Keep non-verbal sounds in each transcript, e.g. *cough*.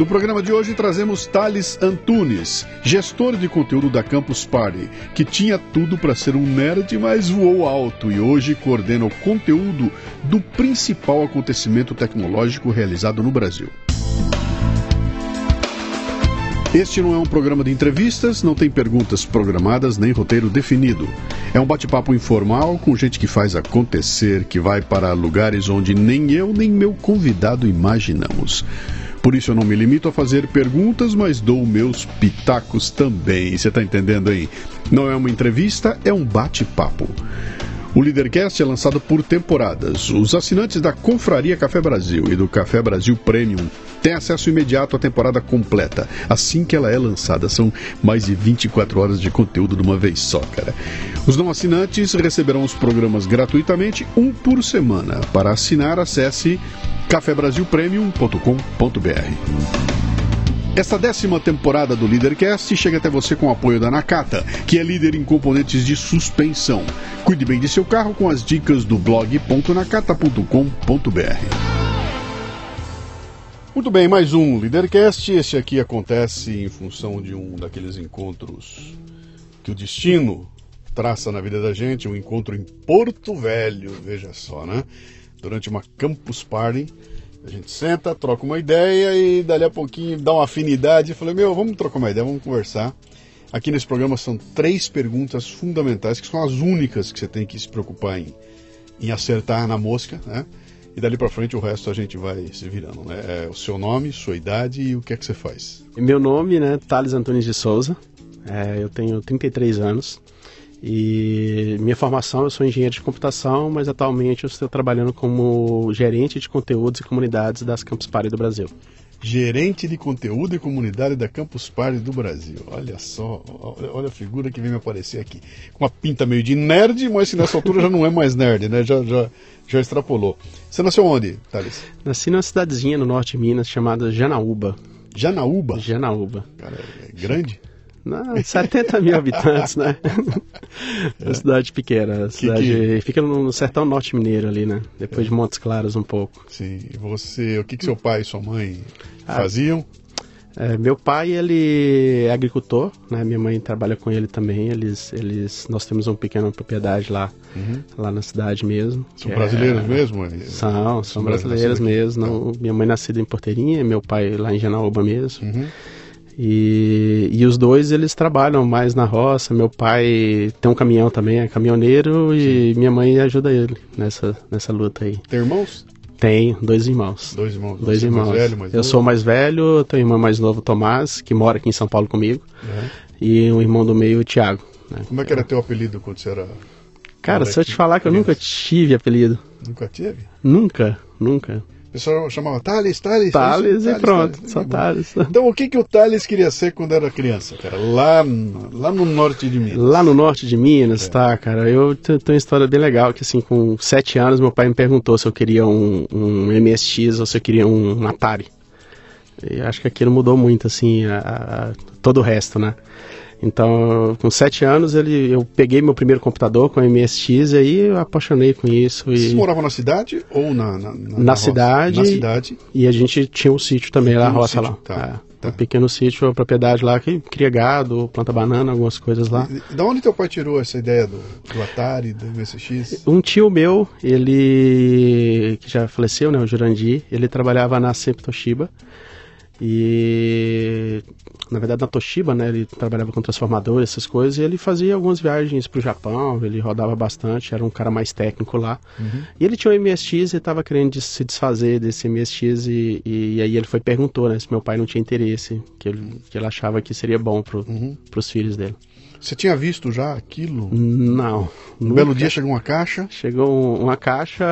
No programa de hoje trazemos Thales Antunes, gestor de conteúdo da Campus Party, que tinha tudo para ser um nerd, mas voou alto e hoje coordena o conteúdo do principal acontecimento tecnológico realizado no Brasil. Este não é um programa de entrevistas, não tem perguntas programadas nem roteiro definido. É um bate-papo informal com gente que faz acontecer, que vai para lugares onde nem eu nem meu convidado imaginamos. Por isso eu não me limito a fazer perguntas, mas dou meus pitacos também. Você está entendendo aí? Não é uma entrevista, é um bate-papo. O Leadercast é lançado por temporadas. Os assinantes da Confraria Café Brasil e do Café Brasil Premium têm acesso imediato à temporada completa, assim que ela é lançada. São mais de 24 horas de conteúdo de uma vez só, cara. Os não assinantes receberão os programas gratuitamente, um por semana. Para assinar, acesse cafebrasilpremium.com.br. Esta décima temporada do Leadercast chega até você com o apoio da Nakata, que é líder em componentes de suspensão. Cuide bem de seu carro com as dicas do blog.nakata.com.br. Muito bem, mais um Leadercast. Este aqui acontece em função de um daqueles encontros que o destino traça na vida da gente, um encontro em Porto Velho, veja só, né? Durante uma campus party, a gente senta, troca uma ideia e dali a pouquinho dá uma afinidade. Eu falei, meu, vamos trocar uma ideia, vamos conversar. Aqui nesse programa são três perguntas fundamentais, que são as únicas que você tem que se preocupar em, em acertar na mosca, né? E dali para frente o resto a gente vai se virando, né? É o seu nome, sua idade e o que é que você faz. Meu nome, né, Thales Antunes de Souza. É, eu tenho 33 anos. E minha formação, eu sou engenheiro de computação, mas atualmente eu estou trabalhando como gerente de conteúdos e comunidades das Campus Party do Brasil. Gerente de conteúdo e comunidade da Campus Party do Brasil. Olha só, olha, a figura que vem me aparecer aqui. Com uma pinta meio de nerd, mas nessa altura já não é mais nerd, né? Já, já, já extrapolou. Você nasceu onde, Thales? Nasci numa cidadezinha no norte de Minas chamada Janaúba. Janaúba? Janaúba. Cara, é grande? Não, 70 mil habitantes, né? É *laughs* uma cidade pequena. cidade que... fica no sertão norte mineiro ali, né? Depois é. de Montes Claros um pouco. Sim. E você, o que, que seu pai e sua mãe ah, faziam? É, meu pai, ele é agricultor, né? Minha mãe trabalha com ele também. Eles, eles, nós temos uma pequena propriedade lá, uhum. lá na cidade mesmo. São brasileiros é, mesmo? São, são, são brasileiros mesmo. Não, minha mãe nascida em Porteirinha, meu pai lá em Janaúba mesmo. Uhum. E, e os dois eles trabalham mais na roça. Meu pai tem um caminhão também, é caminhoneiro, e Sim. minha mãe ajuda ele nessa, nessa luta aí. Tem irmãos? Tem, dois irmãos. Dois irmãos. Dois irmãos. Mais velho, mais eu sou mais velho, tenho um irmão mais novo, Tomás, que mora aqui em São Paulo comigo. Uhum. E um irmão do meio, o Thiago. Né? Como é que era teu apelido quando você era. Cara, se eu te falar que eu nunca tive apelido. Nunca teve? Nunca, nunca. O pessoal chamava Thales, Thales. Thales e pronto, Thales, só Thales. Então o que, que o Thales queria ser quando era criança, cara? Lá, lá no norte de Minas. Lá no norte de Minas, é. tá, cara. Eu tenho uma história bem legal, que assim, com sete anos meu pai me perguntou se eu queria um, um MSX ou se eu queria um Atari. E acho que aquilo mudou muito, assim, a, a, todo o resto, né? Então, com sete anos, ele, eu peguei meu primeiro computador com MSX e aí eu apaixonei com isso. E... Vocês moravam na cidade ou na, na, na, na cidade? Na cidade. E a gente tinha um sítio também lá, a roça sítio, lá. Tá. É, tá. Um pequeno sítio, uma propriedade lá que cria gado, planta banana, algumas coisas lá. E, da onde teu pai tirou essa ideia do, do Atari, do MSX? Um tio meu, ele que já faleceu, né, o Jurandir, ele trabalhava na Sempre Toshiba. E na verdade na Toshiba, né, ele trabalhava com transformadores, essas coisas, e ele fazia algumas viagens para o Japão, ele rodava bastante, era um cara mais técnico lá. Uhum. E ele tinha um MSX e estava querendo se desfazer desse MSX e, e, e, aí ele foi perguntou, né, se meu pai não tinha interesse, que ele, que ele achava que seria bom para uhum. os filhos dele. Você tinha visto já aquilo? Não. Um nunca. belo dia chegou uma caixa? Chegou uma caixa,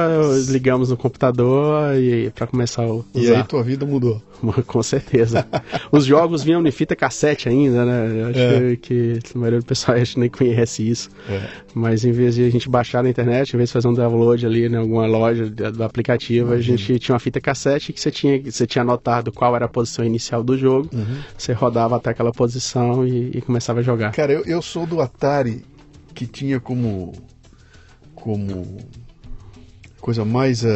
ligamos no computador e para começar usar. E aí tua vida mudou? *laughs* Com certeza. Os jogos vinham em fita cassete ainda, né? Eu acho é. que, que a maioria do pessoal *laughs* acho nem conhece isso. É. Mas em vez de a gente baixar na internet, em vez de fazer um download ali em alguma loja do aplicativo, a gente tinha uma fita cassete que você tinha, você tinha anotado qual era a posição inicial do jogo, uhum. você rodava até aquela posição e, e começava a jogar. Cara, eu, eu sou do Atari que tinha como como coisa mais uh,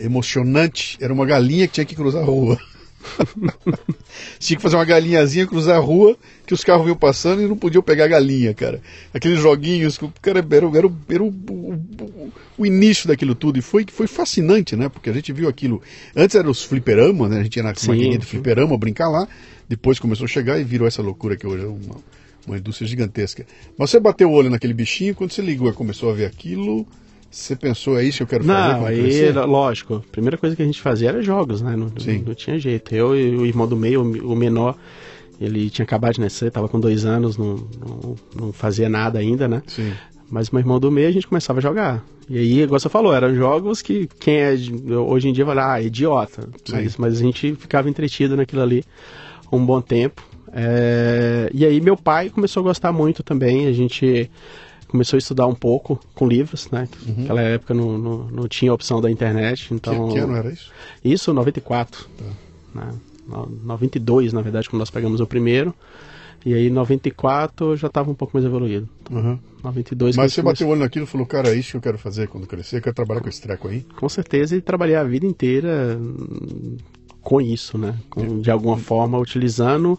emocionante era uma galinha que tinha que cruzar a rua. *laughs* tinha que fazer uma galinhazinha cruzar a rua que os carros vinham passando e não podiam pegar a galinha, cara. Aqueles joguinhos, cara, era, era, era, era o, o, o, início daquilo tudo e foi, foi fascinante, né? Porque a gente viu aquilo. Antes eram os fliperama, né? A gente ia na maquininha de fliperama brincar lá. Depois começou a chegar e virou essa loucura que hoje é uma, uma indústria gigantesca. Mas você bateu o olho naquele bichinho, quando você ligou e começou a ver aquilo, você pensou, é isso que eu quero fazer? Não, aí, lógico, a primeira coisa que a gente fazia era jogos, né? Não, não, não tinha jeito. Eu e o irmão do meio, o menor, ele tinha acabado de nascer, estava com dois anos, não, não, não, fazia nada ainda, né? Sim. Mas meu irmão do meio a gente começava a jogar. E aí, igual você falou, eram jogos que quem é hoje em dia vai lá, ah, idiota. Mas, mas a gente ficava entretido naquilo ali um bom tempo. É, e aí meu pai começou a gostar muito também, a gente começou a estudar um pouco com livros, né? Uhum. Naquela época não, não, não, tinha opção da internet, então... Que, que ano era isso? Isso, 94. Tá. Né? 92, na verdade, quando nós pegamos o primeiro. E aí, 94 já estava um pouco mais evoluído. Uhum. 92. Mas você bateu o olho naquilo e falou, cara, é isso que eu quero fazer quando crescer, eu quero trabalhar com esse treco aí? Com certeza, e trabalhar a vida inteira com isso, né? Com, de alguma forma, utilizando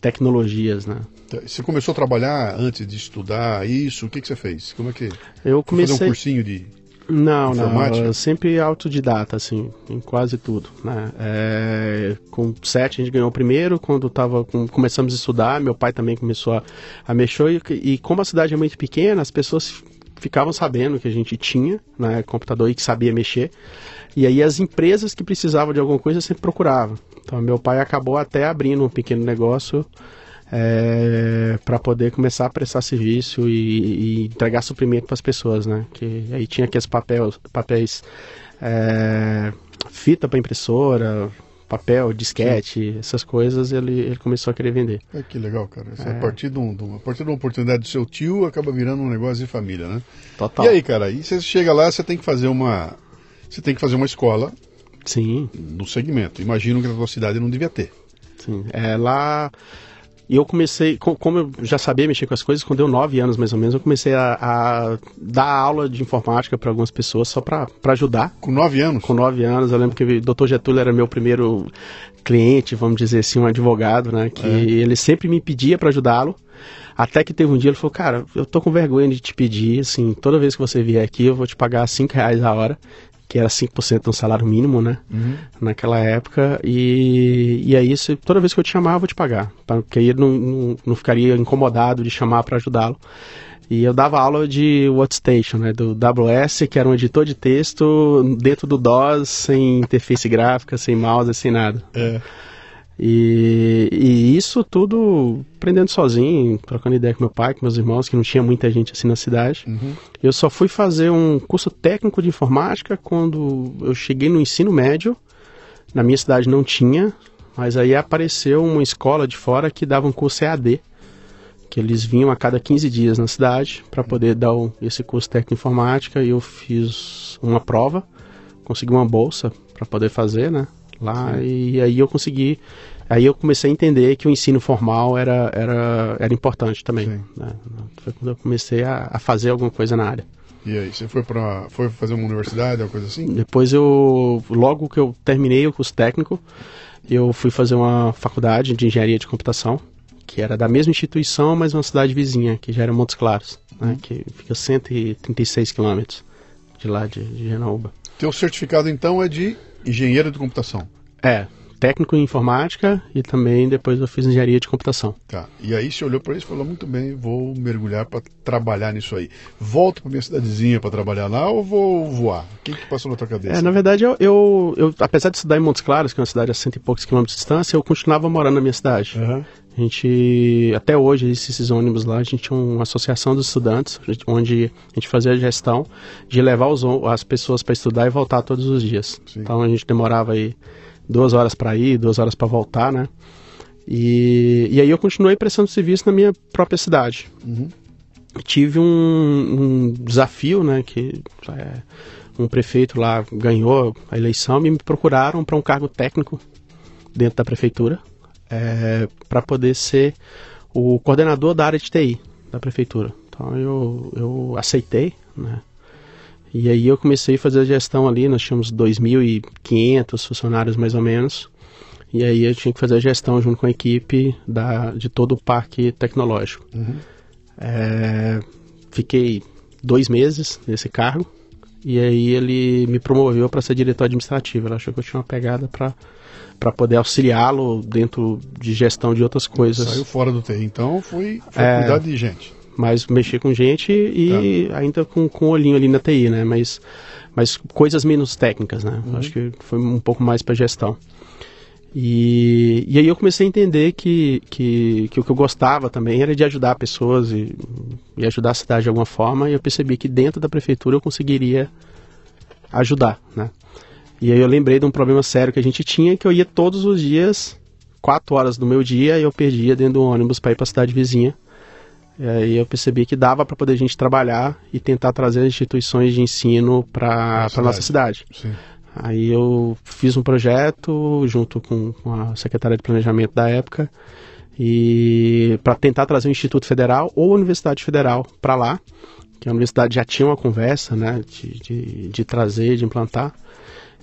tecnologias, né? Tá, você começou a trabalhar antes de estudar isso? O que, que você fez? Como é que? Eu comecei. Fazer um cursinho de. Não, informática? não, sempre autodidata, assim, em quase tudo, né? É, com sete a gente ganhou o primeiro, quando tava com, começamos a estudar, meu pai também começou a, a mexer, e, e como a cidade é muito pequena, as pessoas ficavam sabendo que a gente tinha né, computador e que sabia mexer. E aí as empresas que precisavam de alguma coisa sempre procuravam. Então meu pai acabou até abrindo um pequeno negócio é, para poder começar a prestar serviço e, e entregar suprimento para as pessoas, né? Que aí tinha aqueles papéis, papéis é, fita para impressora, papel, disquete, Sim. essas coisas, ele, ele começou a querer vender. É que legal, cara. É. A, partir de um, de um, a partir de uma oportunidade do seu tio, acaba virando um negócio de família, né? Total. E aí, cara, aí você chega lá, você tem que fazer uma. Você tem que fazer uma escola Sim. No segmento. Imagino que na sua cidade não devia ter. Sim. É, lá. E eu comecei, como eu já sabia mexer com as coisas, quando deu nove anos mais ou menos, eu comecei a, a dar aula de informática para algumas pessoas só para ajudar. Com nove anos? Com nove anos. Eu lembro que o Dr. Getúlio era meu primeiro cliente, vamos dizer assim, um advogado, né? Que é. ele sempre me pedia para ajudá-lo. Até que teve um dia ele falou, cara, eu tô com vergonha de te pedir, assim, toda vez que você vier aqui eu vou te pagar cinco reais a hora que era 5% do salário mínimo, né? Uhum. Naquela época. E, e aí, se, toda vez que eu te chamar, eu vou te pagar. Porque aí ele não, não, não ficaria incomodado de chamar para ajudá-lo. E eu dava aula de Workstation, né, do WS, que era um editor de texto dentro do DOS, sem interface gráfica, sem mouse, sem nada. É. E, e, isso tudo aprendendo sozinho, trocando ideia com meu pai, com meus irmãos, que não tinha muita gente assim na cidade. Uhum. Eu só fui fazer um curso técnico de informática quando eu cheguei no ensino médio. Na minha cidade não tinha, mas aí apareceu uma escola de fora que dava um curso EAD, que eles vinham a cada 15 dias na cidade para poder dar esse curso técnico de informática. E eu fiz uma prova, consegui uma bolsa para poder fazer, né? Lá Sim. e aí eu consegui aí eu comecei a entender que o ensino formal era era, era importante também né? foi quando eu comecei a, a, fazer alguma coisa na área e aí você foi para foi fazer uma universidade alguma coisa assim depois eu logo que eu terminei o curso técnico eu fui fazer uma faculdade de engenharia de computação que era da mesma instituição mas uma cidade vizinha que já era Montes Claros né? Uhum. que fica 136 quilômetros de lá de, de Genaúba teu certificado então é de engenheiro de computação. É, técnico em informática e também depois eu fiz engenharia de computação. Tá. E aí você olhou para isso e falou muito bem, vou mergulhar para trabalhar nisso aí. Volto para minha cidadezinha para trabalhar lá ou vou voar? O que, que passou na tua cabeça? É, na verdade eu, eu, eu, apesar de estudar em Montes Claros, que é uma cidade a cento e poucos quilômetros de distância, eu continuava morando na minha cidade. Uhum. A gente, até hoje, esses ônibus lá, a gente tinha uma associação dos estudantes, onde a gente fazia a gestão de levar os, as pessoas para estudar e voltar todos os dias. Sim. Então a gente demorava aí duas horas para ir, duas horas para voltar, né? E, e aí eu continuei prestando serviço na minha própria cidade. Uhum. Tive um, um, desafio, né? Que é, um prefeito lá ganhou a eleição e me procuraram para um cargo técnico dentro da prefeitura é, para poder ser o coordenador da área de TI da prefeitura. Então eu, eu aceitei, né? E aí eu comecei a fazer a gestão ali, nós tínhamos 2.500 funcionários mais ou menos. E aí eu tinha que fazer a gestão junto com a equipe da, de todo o parque tecnológico. Uhum. É, fiquei dois meses nesse cargo. E aí ele me promoveu para ser diretor administrativo. Ele achou que eu tinha uma pegada para para poder auxiliá-lo dentro de gestão de outras coisas. Saiu fora do TI, então foi, foi é, cuidar de gente. Mas mexer com gente e tá. ainda com, com olhinho ali na TI, né? Mas, mas coisas menos técnicas, né? Uhum. Acho que foi um pouco mais para gestão. E, e aí eu comecei a entender que, que, que o que eu gostava também era de ajudar pessoas e, e ajudar a cidade de alguma forma. E eu percebi que dentro da prefeitura eu conseguiria ajudar, né? E aí eu lembrei de um problema sério que a gente tinha, que eu ia todos os dias, quatro horas do meu dia, e eu perdia dentro do ônibus para ir para a cidade vizinha. E aí eu percebi que dava para poder a gente trabalhar e tentar trazer instituições de ensino para a nossa cidade. Sim. Aí eu fiz um projeto junto com, com a secretária de planejamento da época e para tentar trazer o Instituto Federal ou a Universidade Federal para lá, que a universidade já tinha uma conversa, né, de, de, de trazer, de implantar.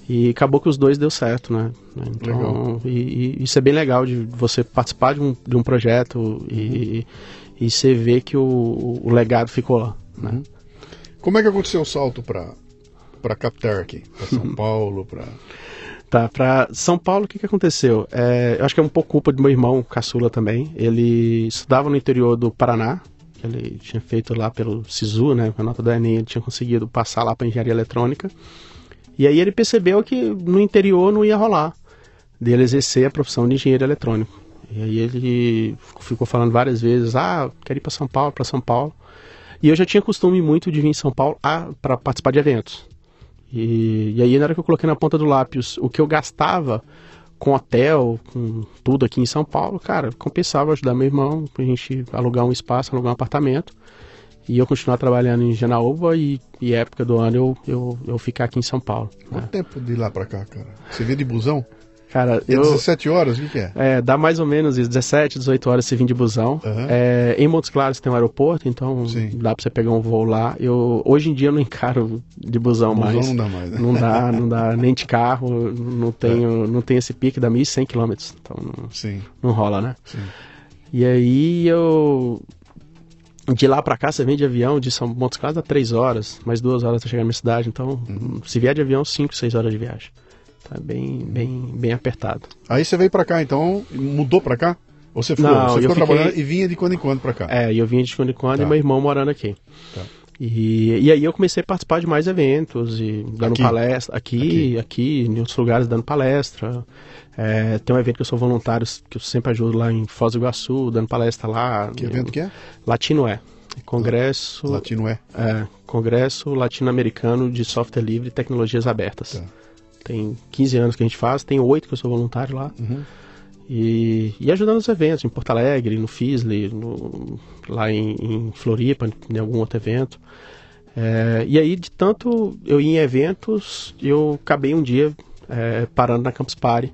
E acabou que os dois deu certo, né? Então, e, e, isso é bem legal de você participar de um, de um projeto e, e você ver que o, o legado ficou lá, né? Uhum. Como é que aconteceu o salto para para captar aqui, para São *laughs* Paulo, para Tá, para São Paulo, o que, que aconteceu? É, eu acho que é um pouco culpa do meu irmão, caçula também. Ele estudava no interior do Paraná, que ele tinha feito lá pelo SISU, né? Com a nota do Enem, ele tinha conseguido passar lá para engenharia eletrônica. E aí ele percebeu que no interior não ia rolar dele exercer a profissão de engenheiro eletrônico. E aí ele ficou falando várias vezes, ah, quero ir para São Paulo, para São Paulo. E eu já tinha costume muito de vir em São Paulo para participar de eventos. E, e, aí na hora que eu coloquei na ponta do lápis o que eu gastava com hotel, com tudo aqui em São Paulo, cara, compensava ajudar meu irmão, a gente alugar um espaço, alugar um apartamento e eu continuar trabalhando em Janaúba e, e época do ano eu, eu, eu ficar aqui em São Paulo. Quanto né? tempo de lá pra cá, cara? Você vê de busão? Cara, é eu, 17 horas, o que, que, é? É, dá mais ou menos isso, 17, 18 horas você vir de busão. Uhum. É, em Montes Claros tem um aeroporto, então Sim. dá pra você pegar um voo lá. Eu, hoje em dia eu não encaro de busão, busão mais. não dá mais, né? Não dá, não dá, nem de carro, não tenho, é. não tem esse pique, dá 1.100 km, então não, não rola, né? Sim. E aí eu de lá para cá você vem de avião de São Montes Claros dá três horas, mais duas horas para chegar na minha cidade. Então, uhum. se vier de avião, cinco, seis horas de viagem. Tá bem, bem, bem apertado. Aí você veio para cá, então mudou para cá? Ou você ficou, Não, você ficou fiquei... trabalhando e vinha de quando em quando para cá? É, eu vinha de quando em quando tá. e meu irmão morando aqui. Tá. E, e aí eu comecei a participar de mais eventos e dando aqui. palestra aqui, aqui, aqui, em outros lugares dando palestra. É, tem um evento que eu sou voluntário, que eu sempre ajudo lá em Foz do Iguaçu, dando palestra lá. Que evento que é? Latino é. Congresso. Latino é? É, Congresso Latino-Americano de Software Livre e Tecnologias Abertas. Tá. Tem 15 anos que a gente faz, tem 8 que eu sou voluntário lá. Uhum. E, e ajudando nos eventos, em Porto Alegre, no FISLE, lá em, em, Floripa, em algum outro evento. É, e aí, de tanto eu ir em eventos, eu acabei um dia é, parando na Campus Party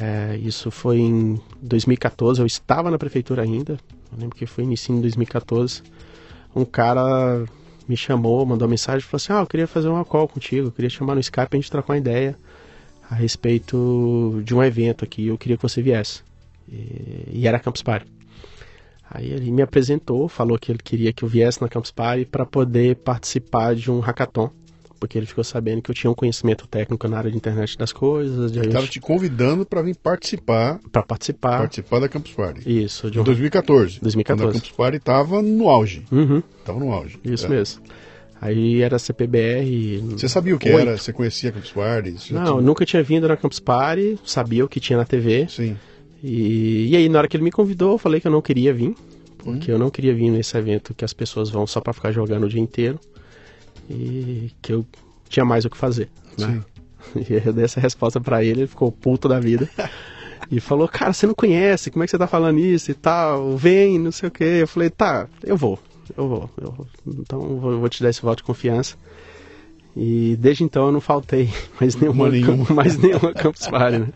é, isso foi em 2014, eu estava na prefeitura ainda, eu lembro que foi início em 2014. Um cara me chamou, mandou uma mensagem e falou assim: Ah, eu queria fazer uma call contigo, eu queria chamar no Skype pra gente trocar uma ideia a respeito de um evento aqui, eu queria que você viesse. E, e era Campus Party. Aí ele me apresentou, falou que ele queria que eu viesse na Campus Party para poder participar de um hackathon porque ele ficou sabendo que eu tinha um conhecimento técnico na área de internet das coisas. Ele estava te convidando para vir participar. Para participar. Participar da Campus Party. Isso. De um... 2014. 2014. Quando a Campus Party estava no auge. Uhum. No auge. Isso é. mesmo. Aí era CPBR. Você sabia o que 8. era? Você conhecia a Campus Party? Não, tinha... nunca tinha vindo na Campus Party, sabia o que tinha na TV. Sim. E, e aí, na hora que ele me convidou, eu falei que eu não queria vir, porque eu não queria vir nesse evento que as pessoas vão só para ficar jogando o dia inteiro e que eu tinha mais o que fazer, né? *laughs* E eu dei essa resposta para ele, ele ficou puto da vida. *laughs* E falou, cara, você não conhece, como é que você tá falando isso e tal? Vem, não sei o que. Eu falei, tá, eu vou, eu vou. Eu vou. Então eu vou, vou te dar esse voto de confiança. E desde então eu não faltei *laughs* mais nenhuma, nenhuma. mais nenhuma Campus Party, né?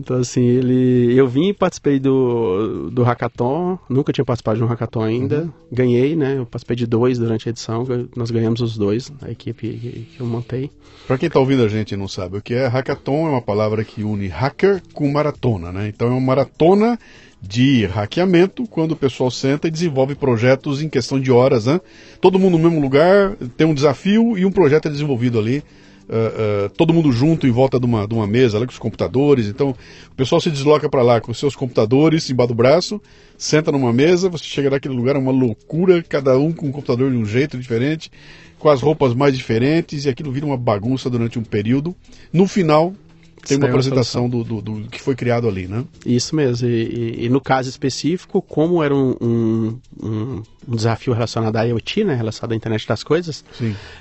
Então, assim, ele. Eu vim e participei do, do hackathon, nunca tinha participado de um hackathon ainda. Uhum. Ganhei, né? Eu participei de dois durante a edição, nós ganhamos os dois, a equipe que, eu montei. Para quem está ouvindo a gente e não sabe o que é, hackathon é uma palavra que une hacker com maratona, né? Então é uma maratona de hackeamento, quando o pessoal senta e desenvolve projetos em questão de horas, né? Todo mundo no mesmo lugar, tem um desafio e um projeto é desenvolvido ali uh, uh, todo mundo junto em volta de uma, de uma mesa, lá com os computadores. Então, o pessoal se desloca para lá com seus computadores embaixo do braço, senta numa mesa, você chega naquele lugar, é uma loucura, cada um com um computador de um jeito diferente, com as roupas mais diferentes, e aquilo vira uma bagunça durante um período. No final, tem uma apresentação do, do, do, que foi criado ali, né? Isso mesmo. E, e, e no caso específico, como era um, um, um, desafio relacionado à IoT, né, relacionado à internet das coisas,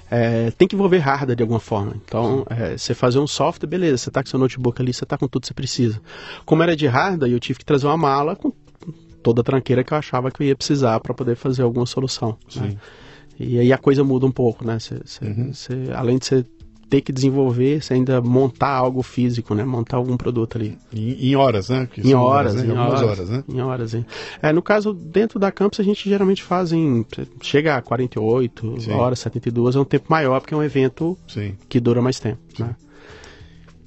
é, tem que envolver hardware de alguma forma. Então, é, você fazer um software, beleza, você está com seu notebook ali, você está com tudo que você precisa. Como era de hardware, eu tive que trazer uma mala com toda a tranqueira que eu achava que eu ia precisar para poder fazer alguma solução. Né? E aí a coisa muda um pouco, né? Cê, cê, uhum. cê, além de você ter que desenvolver, você ainda montar algo físico, né? Montar algum produto ali. Em, em horas, né? em horas, horas né? em, horas, horas, né? Em horas, hein? É, no caso, dentro da campus, a gente geralmente faz em... Chega a 48 Sim. horas, 72, é um tempo maior, porque é um evento Sim. que dura mais tempo, Sim. né?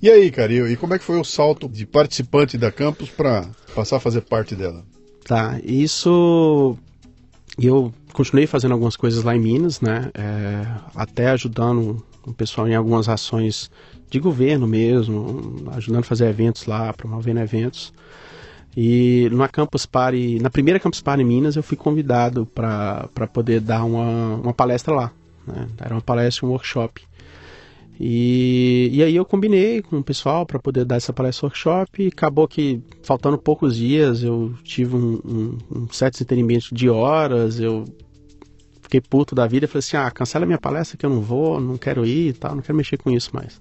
E aí, cara, e como é que foi o salto de participante da campus para passar a fazer parte dela? Tá, isso eu continuei fazendo algumas coisas lá em Minas, né? É, até ajudando o pessoal em algumas ações de governo mesmo, ajudando a fazer eventos lá, promovendo eventos. E na Campus Party, na primeira Campus Party em Minas, eu fui convidado para poder dar uma, uma palestra lá. Né? Era uma palestra, um workshop. E, e aí eu combinei com o pessoal para poder dar essa palestra workshop. E acabou que, faltando poucos dias, eu tive um, um, um certo entendimento de horas, eu fiquei puto da vida, falei assim, ah, cancela minha palestra que eu não vou, não quero ir e tal, não quero mexer com isso mais.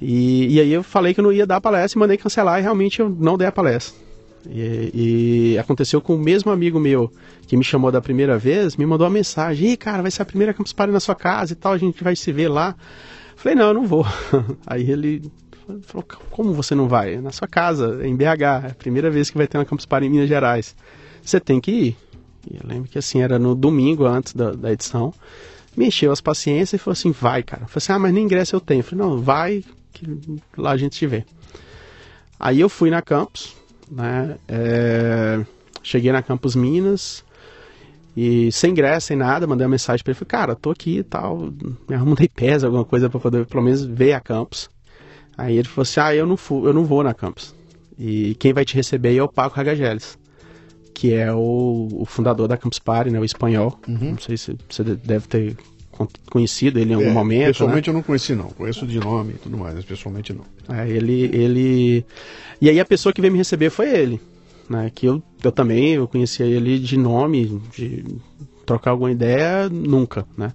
E, e aí eu falei que eu não ia dar a palestra e mandei cancelar e realmente eu não dei a palestra. E, e, aconteceu com o mesmo amigo meu que me chamou da primeira vez, me mandou uma mensagem, Ih, cara, vai ser a primeira Campus Party na sua casa e tal, a gente vai se ver lá. Falei, não, eu não vou. *laughs* Aí ele falou, como você não vai? Na sua casa, em BH, é a primeira vez que vai ter uma Campus Party em Minas Gerais. Você tem que ir. Eu lembro que assim, era no domingo antes da, da edição. Me encheu as paciências e falou assim: vai, cara. Eu falei assim: ah, mas nem ingresso eu tenho. Eu falei: não, vai, que lá a gente te vê. Aí eu fui na Campus, né? É, cheguei na Campus Minas e sem ingresso, sem nada, mandei uma mensagem para ele: falei, cara, tô aqui e tal, me arrumei *laughs* pés, alguma coisa para poder pelo menos ver a Campus. Aí ele falou assim: ah, eu não, fui, eu não vou na Campus. E quem vai te receber é o Paco Ragageles que é o, o, fundador da Campus Party, né, o espanhol. Uhum. Não sei se você deve ter conhecido ele em algum é, momento. Né? Pessoalmente né? eu não conheci não, conheço de nome e tudo mais, mas pessoalmente não. É, ele, ele, e aí a pessoa que veio me receber foi ele, né? Que eu, eu também eu conhecia ele de nome, de trocar alguma ideia nunca, né?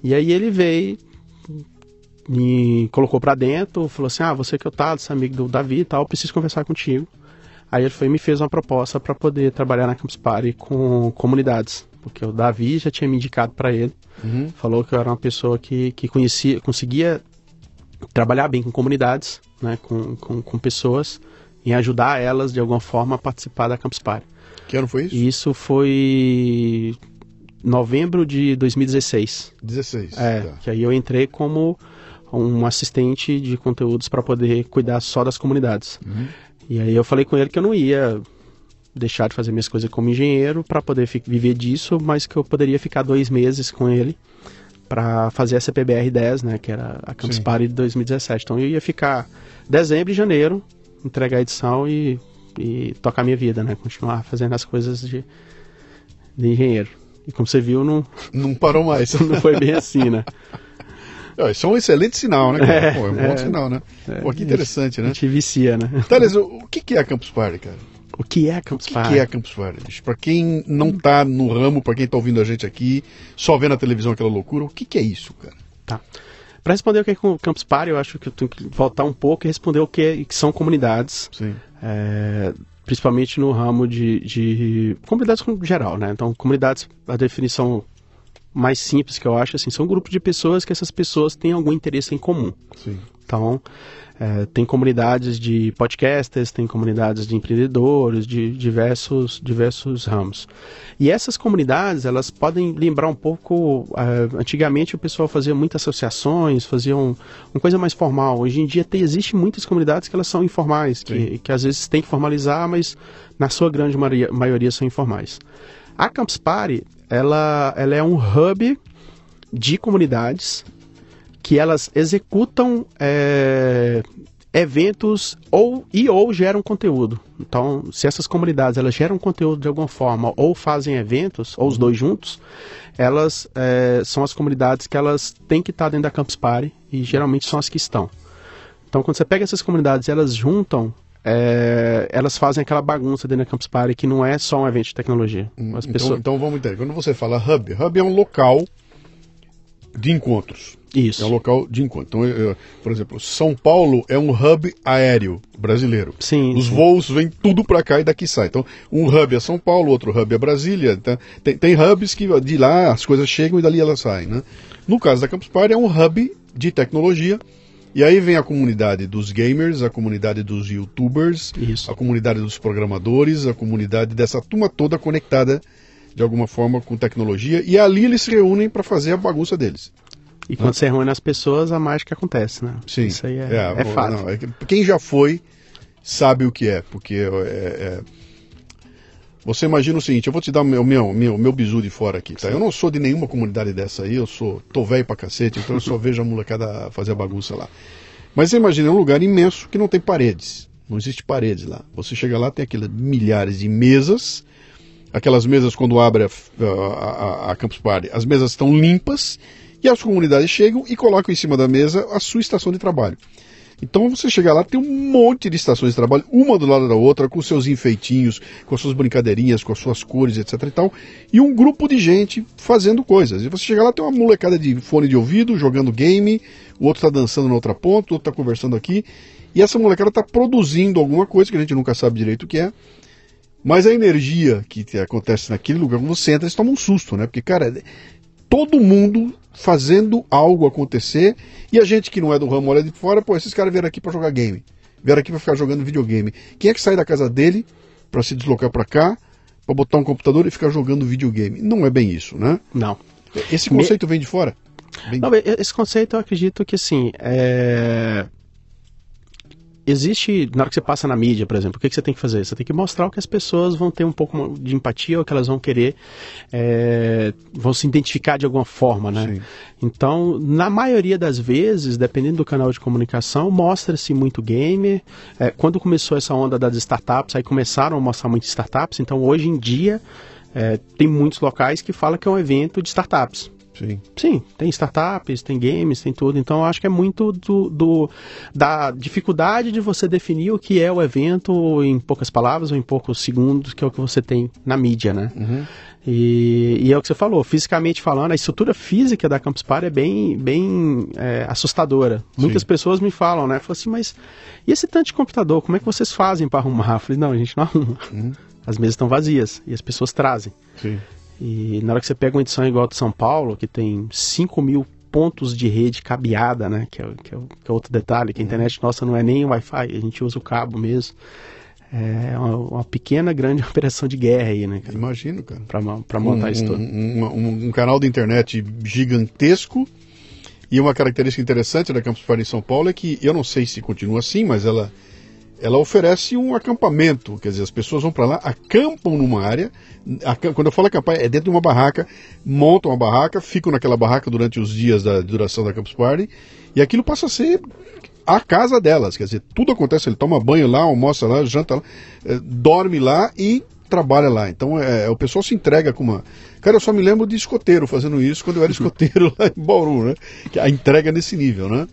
E aí ele veio me colocou para dentro, falou assim, ah, você que eu tá, esse amigo do Davi e tal, preciso conversar contigo. Aí ele foi me fez uma proposta para poder trabalhar na Campus Party com comunidades, porque o Davi já tinha me indicado para ele, uhum. falou que eu era uma pessoa que, que conhecia, conseguia trabalhar bem com comunidades, né, com, com, com pessoas, e ajudar elas de alguma forma a participar da Campus Party. Que ano foi isso? Isso foi novembro de 2016. 16. É, tá. que aí eu entrei como um assistente de conteúdos para poder cuidar só das comunidades. Uhum. E aí eu falei com ele que eu não ia deixar de fazer minhas coisas como engenheiro para poder viver disso, mas que eu poderia ficar dois meses com ele para fazer a CPBR 10, né, que era a Campus Sim. Party de 2017. Então eu ia ficar dezembro e janeiro, entregar a edição e, e tocar minha vida, né, continuar fazendo as coisas de, de engenheiro. E como você viu, não não parou mais. *laughs* não foi bem assim, né? *laughs* Isso é um excelente sinal, né? cara? Pô, é um bom sinal, né? Pô, que interessante, A né? gente vicia, né? Thales, o o que é a Campus Party, cara? O que é a Campus O que, Party? é a Campus Party? Pra quem não tá no ramo, pra quem tá ouvindo a gente aqui, só vê na televisão aquela loucura, o que que é isso, cara? Tá. Para responder o que é com o Campus Party, eu acho que eu tenho que voltar um pouco e responder o que, é- que são comunidades, Sim. é, principalmente no ramo de, de comunidades em geral, né? Então, comunidades, a definição mais simples que eu acho, assim, são grupos de pessoas que essas pessoas têm algum interesse em comum. Sim. Então, é, tem comunidades de podcasters, tem comunidades de empreendedores, de diversos, diversos ramos. E essas comunidades, elas podem lembrar um pouco. é, antigamente o pessoal fazia muitas associações, fazia um, uma coisa mais formal. Hoje em dia tem, existe muitas comunidades que elas são informais, que, que às vezes tem que formalizar, mas na sua grande maioria, maioria são informais. A Campus Party, ela, ela é um hub de comunidades que elas executam é, eventos ou e ou geram conteúdo. Então, se essas comunidades elas geram conteúdo de alguma forma ou fazem eventos ou os dois juntos, elas é, são as comunidades que elas têm que estar dentro da Campus Party e geralmente são as que estão. Então, quando você pega essas comunidades, elas juntam, é, elas fazem aquela bagunça dentro da Campus Party que não é só um evento de tecnologia. As Então, pessoas então vamos entender. Quando você fala hub, hub é um local de encontros. isso. É um local de encontro. Então, eu- eu- por exemplo, São Paulo é um hub aéreo brasileiro. Sim, Os sim. voos vêm tudo para cá e daqui sai. Então, um hub é São Paulo, outro hub é Brasília. Então, tem, tem hubs que de lá as coisas chegam e dali elas saem. Né? No caso da Campus Party, é um hub de tecnologia. E aí vem a comunidade dos gamers, a comunidade dos youtubers, Isso. a comunidade dos programadores, a comunidade dessa turma toda conectada de alguma forma com tecnologia. E ali eles se reúnem para fazer a bagunça deles. E quando você reúne as pessoas, a mágica acontece, né? Sim. Isso aí é, é, o- fato. não, é que quem já foi sabe o que é, porque é, é- você imagina o seguinte, eu vou te dar o meu, meu, meu, meu bizu de fora aqui, tá? Eu não sou de nenhuma comunidade dessa aí, eu sou, tô velho pra cacete, então eu só *laughs* vejo a molecada fazer a bagunça lá. Mas você imagina, é um lugar imenso que não tem paredes, não existe paredes lá. Você chega lá, tem aquelas milhares de mesas, aquelas mesas quando abre a, a, a- Campus Party, as mesas estão limpas e as comunidades chegam e colocam em cima da mesa a sua estação de trabalho. Então você chega lá, tem um monte de estações de trabalho, uma do lado da outra, com seus enfeitinhos, com as suas brincadeirinhas, com as suas cores, etc e tal, e um grupo de gente fazendo coisas. E você chega lá, tem uma molecada de fone de ouvido, jogando game, o outro está dançando na outra ponta, o outro está conversando aqui, e essa molecada está produzindo alguma coisa que a gente nunca sabe direito o que é, mas a energia que te- acontece naquele lugar, quando você entra, você toma um susto, né? Porque, cara, todo mundo fazendo algo acontecer e a gente que não é do ramo olha de fora, pô, esses caras vieram aqui pra jogar game. Vieram aqui pra ficar jogando videogame. Quem é que sai da casa dele pra se deslocar pra cá, pra botar um computador e ficar jogando videogame? Não é bem isso, né? Não. Esse conceito vem de fora. Vem- Não, esse conceito eu acredito que assim, é... existe, na hora que você passa na mídia, por exemplo, o que, que você tem que fazer? Você tem que mostrar o que as pessoas vão ter um pouco de empatia, ou que elas vão querer, é, vão se identificar de alguma forma, né? Sim. Então, na maioria das vezes, dependendo do canal de comunicação, mostra-se muito gamer. É, quando começou essa onda das startups, aí começaram a mostrar muitas startups. Então, hoje em dia, é, tem muitos locais que falam que é um evento de startups. Sim. Sim, tem startups, tem games, tem tudo. Então eu acho que é muito do, do- da dificuldade de você definir o que é o evento em poucas palavras ou em poucos segundos, que é o que você tem na mídia, né? E, e é o que você falou, fisicamente falando, a estrutura física da Campus Party é bem, bem é, assustadora. Muitas pessoas me falam, né? Falam assim, mas e esse tanto de computador, como é que vocês fazem para arrumar? Eu falei, não, a gente não *laughs* arruma. As mesas estão vazias e as pessoas trazem. Sim. E na hora que você pega uma edição igual a de São Paulo, que tem 5 mil pontos de rede cabeada, né? Que é, que é que é outro detalhe, que a internet nossa não é nem Wi-Fi, a gente usa o cabo mesmo. É uma, uma pequena, grande *laughs* operação de guerra aí, né? cara, Imagino, cara. Pra montar um, isso tudo. um- um- um canal de internet gigantesco. E uma característica interessante da Campus Party em São Paulo é que, eu não sei se continua assim, mas ela, ela oferece um acampamento. Quer dizer, as pessoas vão para lá, acampam numa área. acam- quando eu falo acampar, é dentro de uma barraca, montam uma barraca, ficam naquela barraca durante os dias da duração da Campus Party. E aquilo passa a ser a casa delas. Quer dizer, tudo acontece. Ele toma banho lá, almoça lá, janta lá, eh, dorme lá e trabalha lá. Então é, o pessoal se entrega com uma. Cara, eu só me lembro de escoteiro fazendo isso quando eu era *laughs* escoteiro lá em Bauru, né? A entrega nesse nível, né?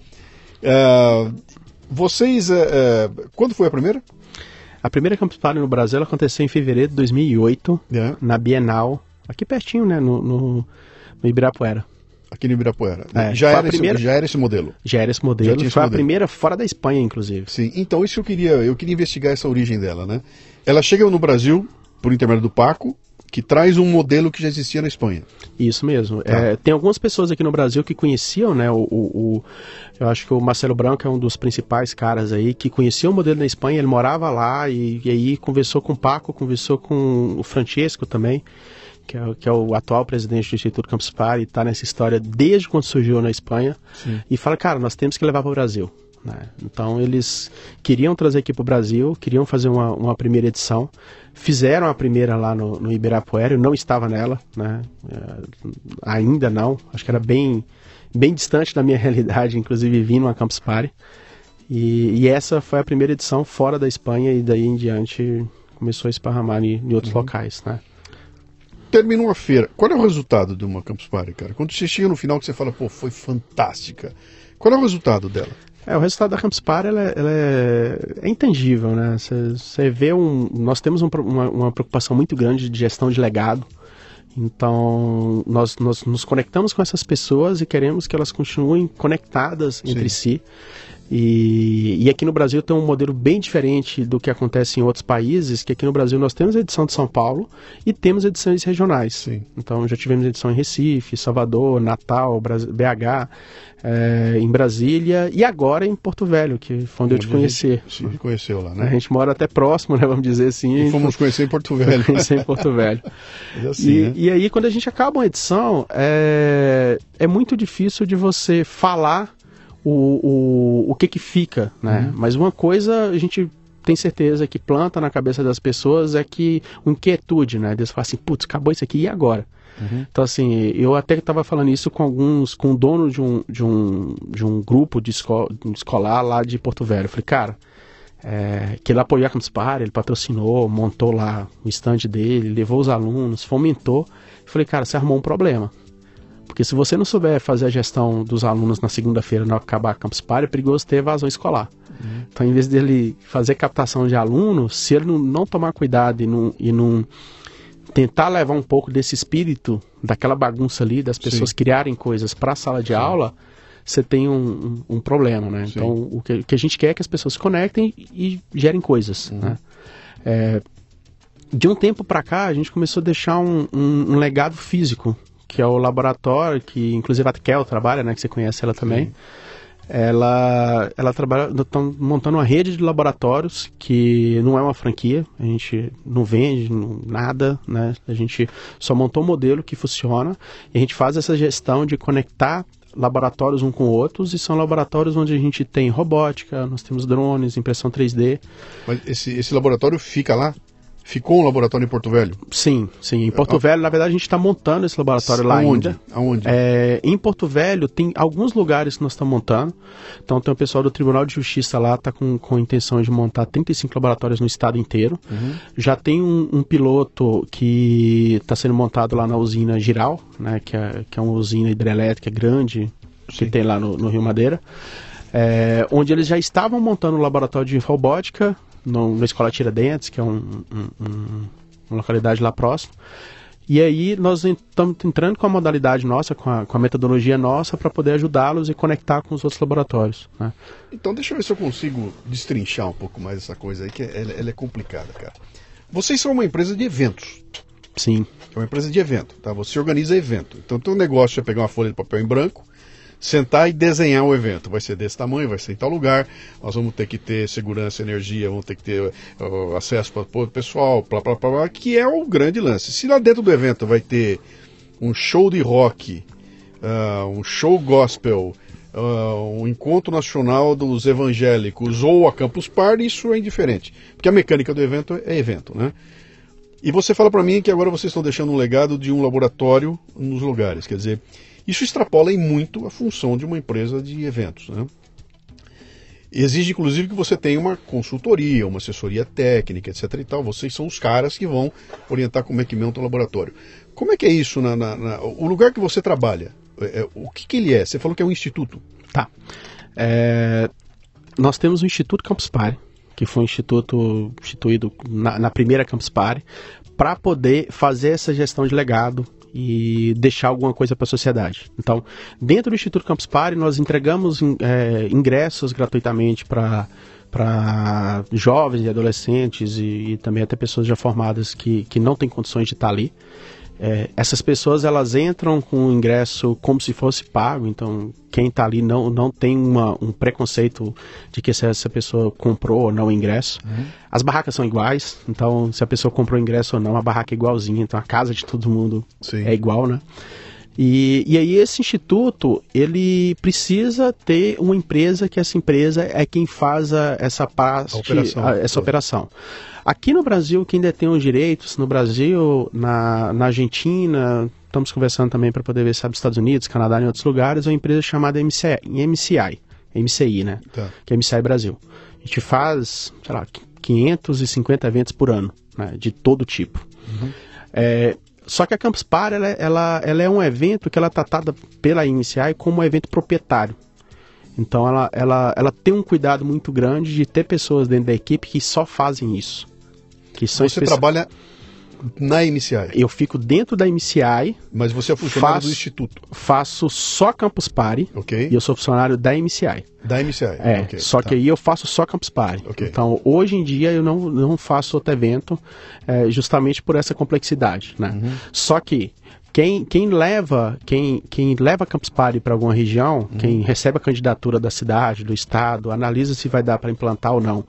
É, vocês. É, quando foi a primeira? A primeira Campus Party no Brasil aconteceu em fevereiro de 2008, É. na Bienal, aqui pertinho, né, no, no, no Ibirapuera. Aqui no Ibirapuera. É, já, a era primeira- esse, já era esse modelo. Já era esse modelo, esse foi a modelo. primeira fora da Espanha, inclusive. Sim, então isso eu queria, eu queria investigar essa origem dela, né? Ela chega no Brasil por intermédio do Paco, que traz um modelo que já existia na Espanha. Isso mesmo. Tá. É, tem algumas pessoas aqui no Brasil que conheciam, né? O, o- o- eu acho que o Marcelo Branco é um dos principais caras aí que conhecia o modelo na Espanha. Ele morava lá e, e aí conversou com o Paco, conversou com o Francesco também, que é, o- que é o atual presidente do Instituto Campus Party, está nessa história desde quando surgiu na Espanha. E fala, cara, nós temos que levar para o Brasil. Né? Então eles queriam trazer aqui para o Brasil, queriam fazer uma, uma primeira edição, fizeram a primeira lá no, no Ibirapuera, eu não estava nela, né? É, ainda não, acho que era bem, bem distante da minha *laughs* realidade, inclusive vim numa Campus Party. E, e essa foi a primeira edição fora da Espanha e daí em diante começou a esparramar em, em outros locais, né? Terminou a feira. Qual é o resultado de uma Campus Party, cara? Quando você chega no final que você fala, pô, foi fantástica. Qual é o resultado dela? É, o resultado da Campus Party ela, é- ela é, é intangível, né? Você vê um. Nós temos um uma, uma preocupação muito grande de gestão de legado. Então, nós, nós nos conectamos com essas pessoas e queremos que elas continuem conectadas entre si. E, e aqui no Brasil tem um modelo bem diferente do que acontece em outros países, que aqui no Brasil nós temos a edição de São Paulo e temos edições regionais. Sim. Então já tivemos edição em Recife, Salvador, Natal, BH, eh, em Brasília e agora em Porto Velho, que foi onde eu te a conheci. Se conheceu lá, A né? gente mora até próximo, né, vamos dizer assim. E fomos conhecer em Porto Velho. *laughs* conhecer em Porto Velho. Mas assim, E, né? e aí, quando a gente acaba uma edição, é, é muito difícil de você falar o, o, o que que fica, né? Mas uma coisa a gente tem certeza que planta na cabeça das pessoas é que uma inquietude, né? Eles falam assim, putz, acabou isso aqui, e agora? Então, assim, eu até estava falando isso com alguns, com o dono de um, de um, de um grupo de, esco de escolar lá de Porto Velho. Eu falei, cara, é, que ele apoiou a Campus Party, ele patrocinou, montou lá o stand dele, levou os alunos, fomentou. Eu falei, cara, você arrumou um problema. Porque se você não souber fazer a gestão dos alunos na segunda-feira, não acabar a Campus Party, é perigoso ter evasão escolar. Então, em vez dele fazer captação de alunos, se ele não, não tomar cuidado e não, e não tentar levar um pouco desse espírito, daquela bagunça ali, das pessoas Sim. criarem coisas para a sala de aula, você tem um, um- um problema, né? Sim. Então, o que, o que a gente quer é que as pessoas se conectem e gerem coisas, Uhum. né? É, de um tempo para cá, a gente começou a deixar um, um- um legado físico, que é o laboratório, que inclusive a Kel trabalha, né? Que você conhece ela também. Ela, ela trabalha, estão montando uma rede de laboratórios que não é uma franquia, a gente não vende não- nada, né? A gente só montou um modelo que funciona e a gente faz essa gestão de conectar laboratórios um com outros e são laboratórios onde a gente tem robótica, nós temos drones, impressão 3D. Mas esse, esse laboratório fica lá? Ficou um laboratório em Porto Velho? Sim, sim. Em Porto Velho, na verdade, a gente está montando esse laboratório lá Aonde? ainda. Aonde? É, em Porto Velho tem alguns lugares que nós estamos montando. Então tem o pessoal do Tribunal de Justiça lá, está com, com a intenção de montar 35 laboratórios no estado inteiro. Já tem um, um piloto que está sendo montado lá na usina Giral, né, que, é, que é uma usina hidrelétrica grande que Sim. tem lá no, no Rio Madeira. É, onde eles já estavam montando um laboratório de robótica no, na Escola Tiradentes, que é um, um- um- uma localidade lá próximo. E aí nós estamos entrando com a modalidade nossa, com a, com a metodologia nossa, para poder ajudá-los e conectar com os outros laboratórios. Né? Então deixa eu ver se eu consigo destrinchar um pouco mais essa coisa aí, que ela, ela é complicada, cara. Vocês são uma empresa de eventos. Sim, É uma empresa de evento, tá? Você organiza evento. Então, teu negócio é pegar uma folha de papel em branco, sentar e desenhar o evento. Vai ser desse tamanho, vai ser em tal lugar. Nós vamos ter que ter segurança, energia, vamos ter que ter uh, acesso para o pessoal, blá, blá, blá, blá, que é o grande lance. Se lá dentro do evento vai ter um show de rock, ah, um show gospel, ah, um encontro nacional dos evangélicos ou a Campus Party, isso é indiferente. Porque a mecânica do evento é evento, né? E você fala para mim que agora vocês estão deixando um legado de um laboratório nos lugares. Quer dizer, isso extrapola em muito a função de uma empresa de eventos. Né? Exige, inclusive, que você tenha uma consultoria, uma assessoria técnica, etc. e tal. Vocês são os caras que vão orientar como é que monta o laboratório. Como é que é isso? Na, na, na o lugar que você trabalha, é, é, o que, que, ele é? Você falou que é um instituto. Tá. É, nós temos o Instituto Campus Party, que foi um instituto instituído na, na primeira Campus Party, para poder fazer essa gestão de legado e deixar alguma coisa para a sociedade. Então, dentro do Instituto Campus Party, nós entregamos é, ingressos gratuitamente para para jovens e adolescentes e, e, também até pessoas já formadas que, que não têm condições de estar ali. É, essas pessoas elas entram com o ingresso como se fosse pago, então quem está ali não, não tem uma, um preconceito de que se essa pessoa comprou ou não o ingresso. Uhum. As barracas são iguais, então se a pessoa comprou o ingresso ou não, a barraca é igualzinha, então a casa de todo mundo Sim. é igual, né? E, e aí esse instituto, ele precisa ter uma empresa que essa empresa é quem faz a, essa parte, a operação. A, essa operação. Aqui no Brasil, quem detém os direitos, no Brasil, na, na Argentina, estamos conversando também para poder ver se nos Estados Unidos, Canadá e em outros lugares, é uma empresa chamada MCI, MCI, MCI né? Tá. Que é MCI Brasil. A gente faz, sei lá, 550 eventos por ano, né? De todo tipo. Uhum. É, só que a Campus Party, ela, ela, ela, é um evento que ela é tratada pela MCI como um evento proprietário. Então ela, ela, ela tem um cuidado muito grande de ter pessoas dentro da equipe que só fazem isso. Que são Você trabalha na MCI? Eu fico dentro da MCI. Mas você é funcionário faço, do Instituto? Faço só Campus Party. Ok. E eu sou funcionário da MCI. Da MCI? É, okay, só tá. que aí eu faço só Campus Party. Okay. Então, hoje em dia eu não, não faço outro evento é, justamente por essa complexidade, né? Uhum. Só que quem, quem leva quem, quem leva Campus Party para alguma região, uhum. quem recebe a candidatura da cidade, do estado, analisa se vai dar para implantar ou não,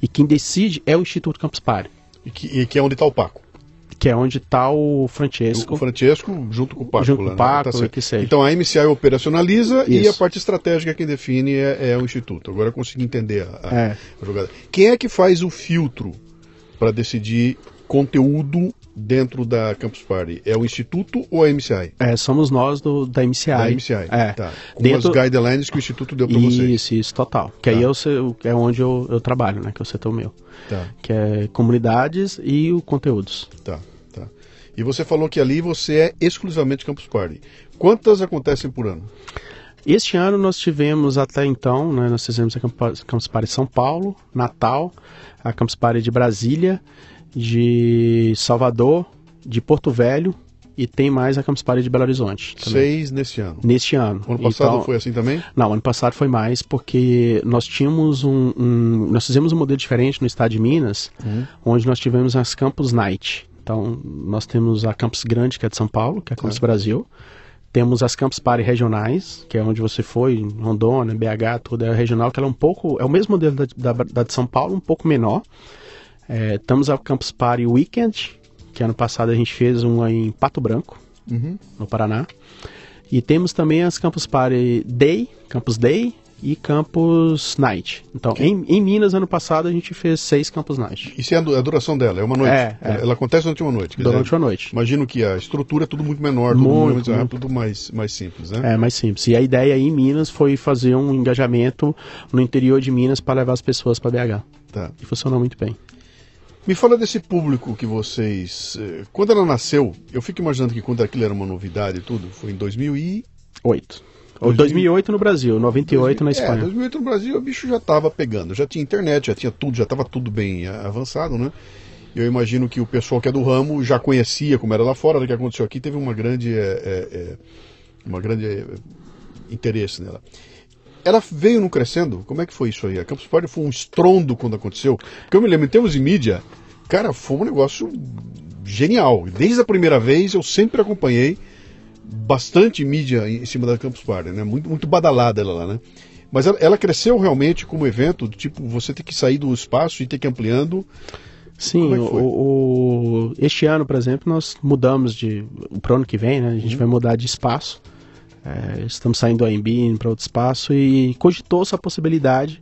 e quem decide é o Instituto Campus Party. E que, e que é onde está o Paco. Que é onde está o Francesco. O Francesco junto com o Paco. Junto com o né? Tá que seja. Então a MCI operacionaliza Isso. e a parte estratégica quem define é, é o Instituto. Agora eu consegui entender a, a, é. a jogada. Quem é que faz o filtro para decidir conteúdo dentro da Campus Party? É o Instituto ou a MCI? É, somos nós do, da MCI. Da MCI, é. tá. Com dentro... as guidelines que o Instituto deu para vocês. Isso, isso, total. Que tá. aí eu, é onde eu, eu trabalho, né? Que é o setor meu. Tá. Que é comunidades e o conteúdos. Tá. E você falou que ali você é exclusivamente Campus Party. Quantas acontecem por ano? Este ano nós tivemos até então, né, nós fizemos a Campus Party São Paulo, Natal, a Campus Party de Brasília de Salvador, de Porto Velho e tem mais a Campus Party de Belo Horizonte. Também. Seis neste ano? Neste ano. O ano passado então, foi assim também? Não, ano passado foi mais porque nós tínhamos um, um nós fizemos um modelo diferente no estado de Minas, uhum. onde nós tivemos as Campus Night. Então, nós temos a Campus Grande, que é de São Paulo, que é a Campus é. Brasil. Temos as Campus Party regionais, que é onde você foi, Rondônia, BH, tudo é regional, que ela é um pouco, é o mesmo modelo da, da, da de São Paulo, um pouco menor. É, estamos ao Campus Party Weekend, que ano passado a gente fez uma em Pato Branco, uhum. no Paraná. E temos também as Campus Party Day, Campus Day e Campus Night. Então, okay. em, em, Minas, ano passado, a gente fez seis Campus Night. Isso é a duração dela? É uma noite? É, é. Ela acontece durante uma noite? Durante dizer, uma noite. Imagino que a estrutura é tudo muito menor, tudo, muito, muito, muito. tudo mais, mais simples, né? É, mais simples. E a ideia aí em Minas foi fazer um engajamento no interior de Minas para levar as pessoas para BH. Tá. E funcionou muito bem. Me fala desse público que vocês. Eh, quando ela nasceu, eu fico imaginando que quando aquilo era uma novidade e tudo, foi em 2008. 2000... 2008 no Brasil, 98 2000, na Espanha. É, 2008 no Brasil o bicho já estava pegando, já tinha internet, já tinha tudo, já estava tudo bem avançado, né? Eu imagino que o pessoal que é do ramo já conhecia como era lá fora, o que aconteceu aqui teve uma grande, é, é, é uma grande é, interesse nela. Ela veio no crescendo? Como é que foi isso aí? A Campus Party foi um estrondo quando aconteceu? Porque eu me lembro, em termos de mídia, cara, foi um negócio genial. Desde a primeira vez eu sempre acompanhei bastante mídia em cima da Campus Party, né? Muito, muito badalada ela lá, né? Mas ela, ela, cresceu realmente como evento, tipo, você tem que sair do espaço e ter que ir ampliando. Sim, é o, o, este ano, por exemplo, nós mudamos de. Para o ano que vem, né? A gente uhum. vai mudar de espaço. É, estamos saindo do AMB para outro espaço e cogitou-se a possibilidade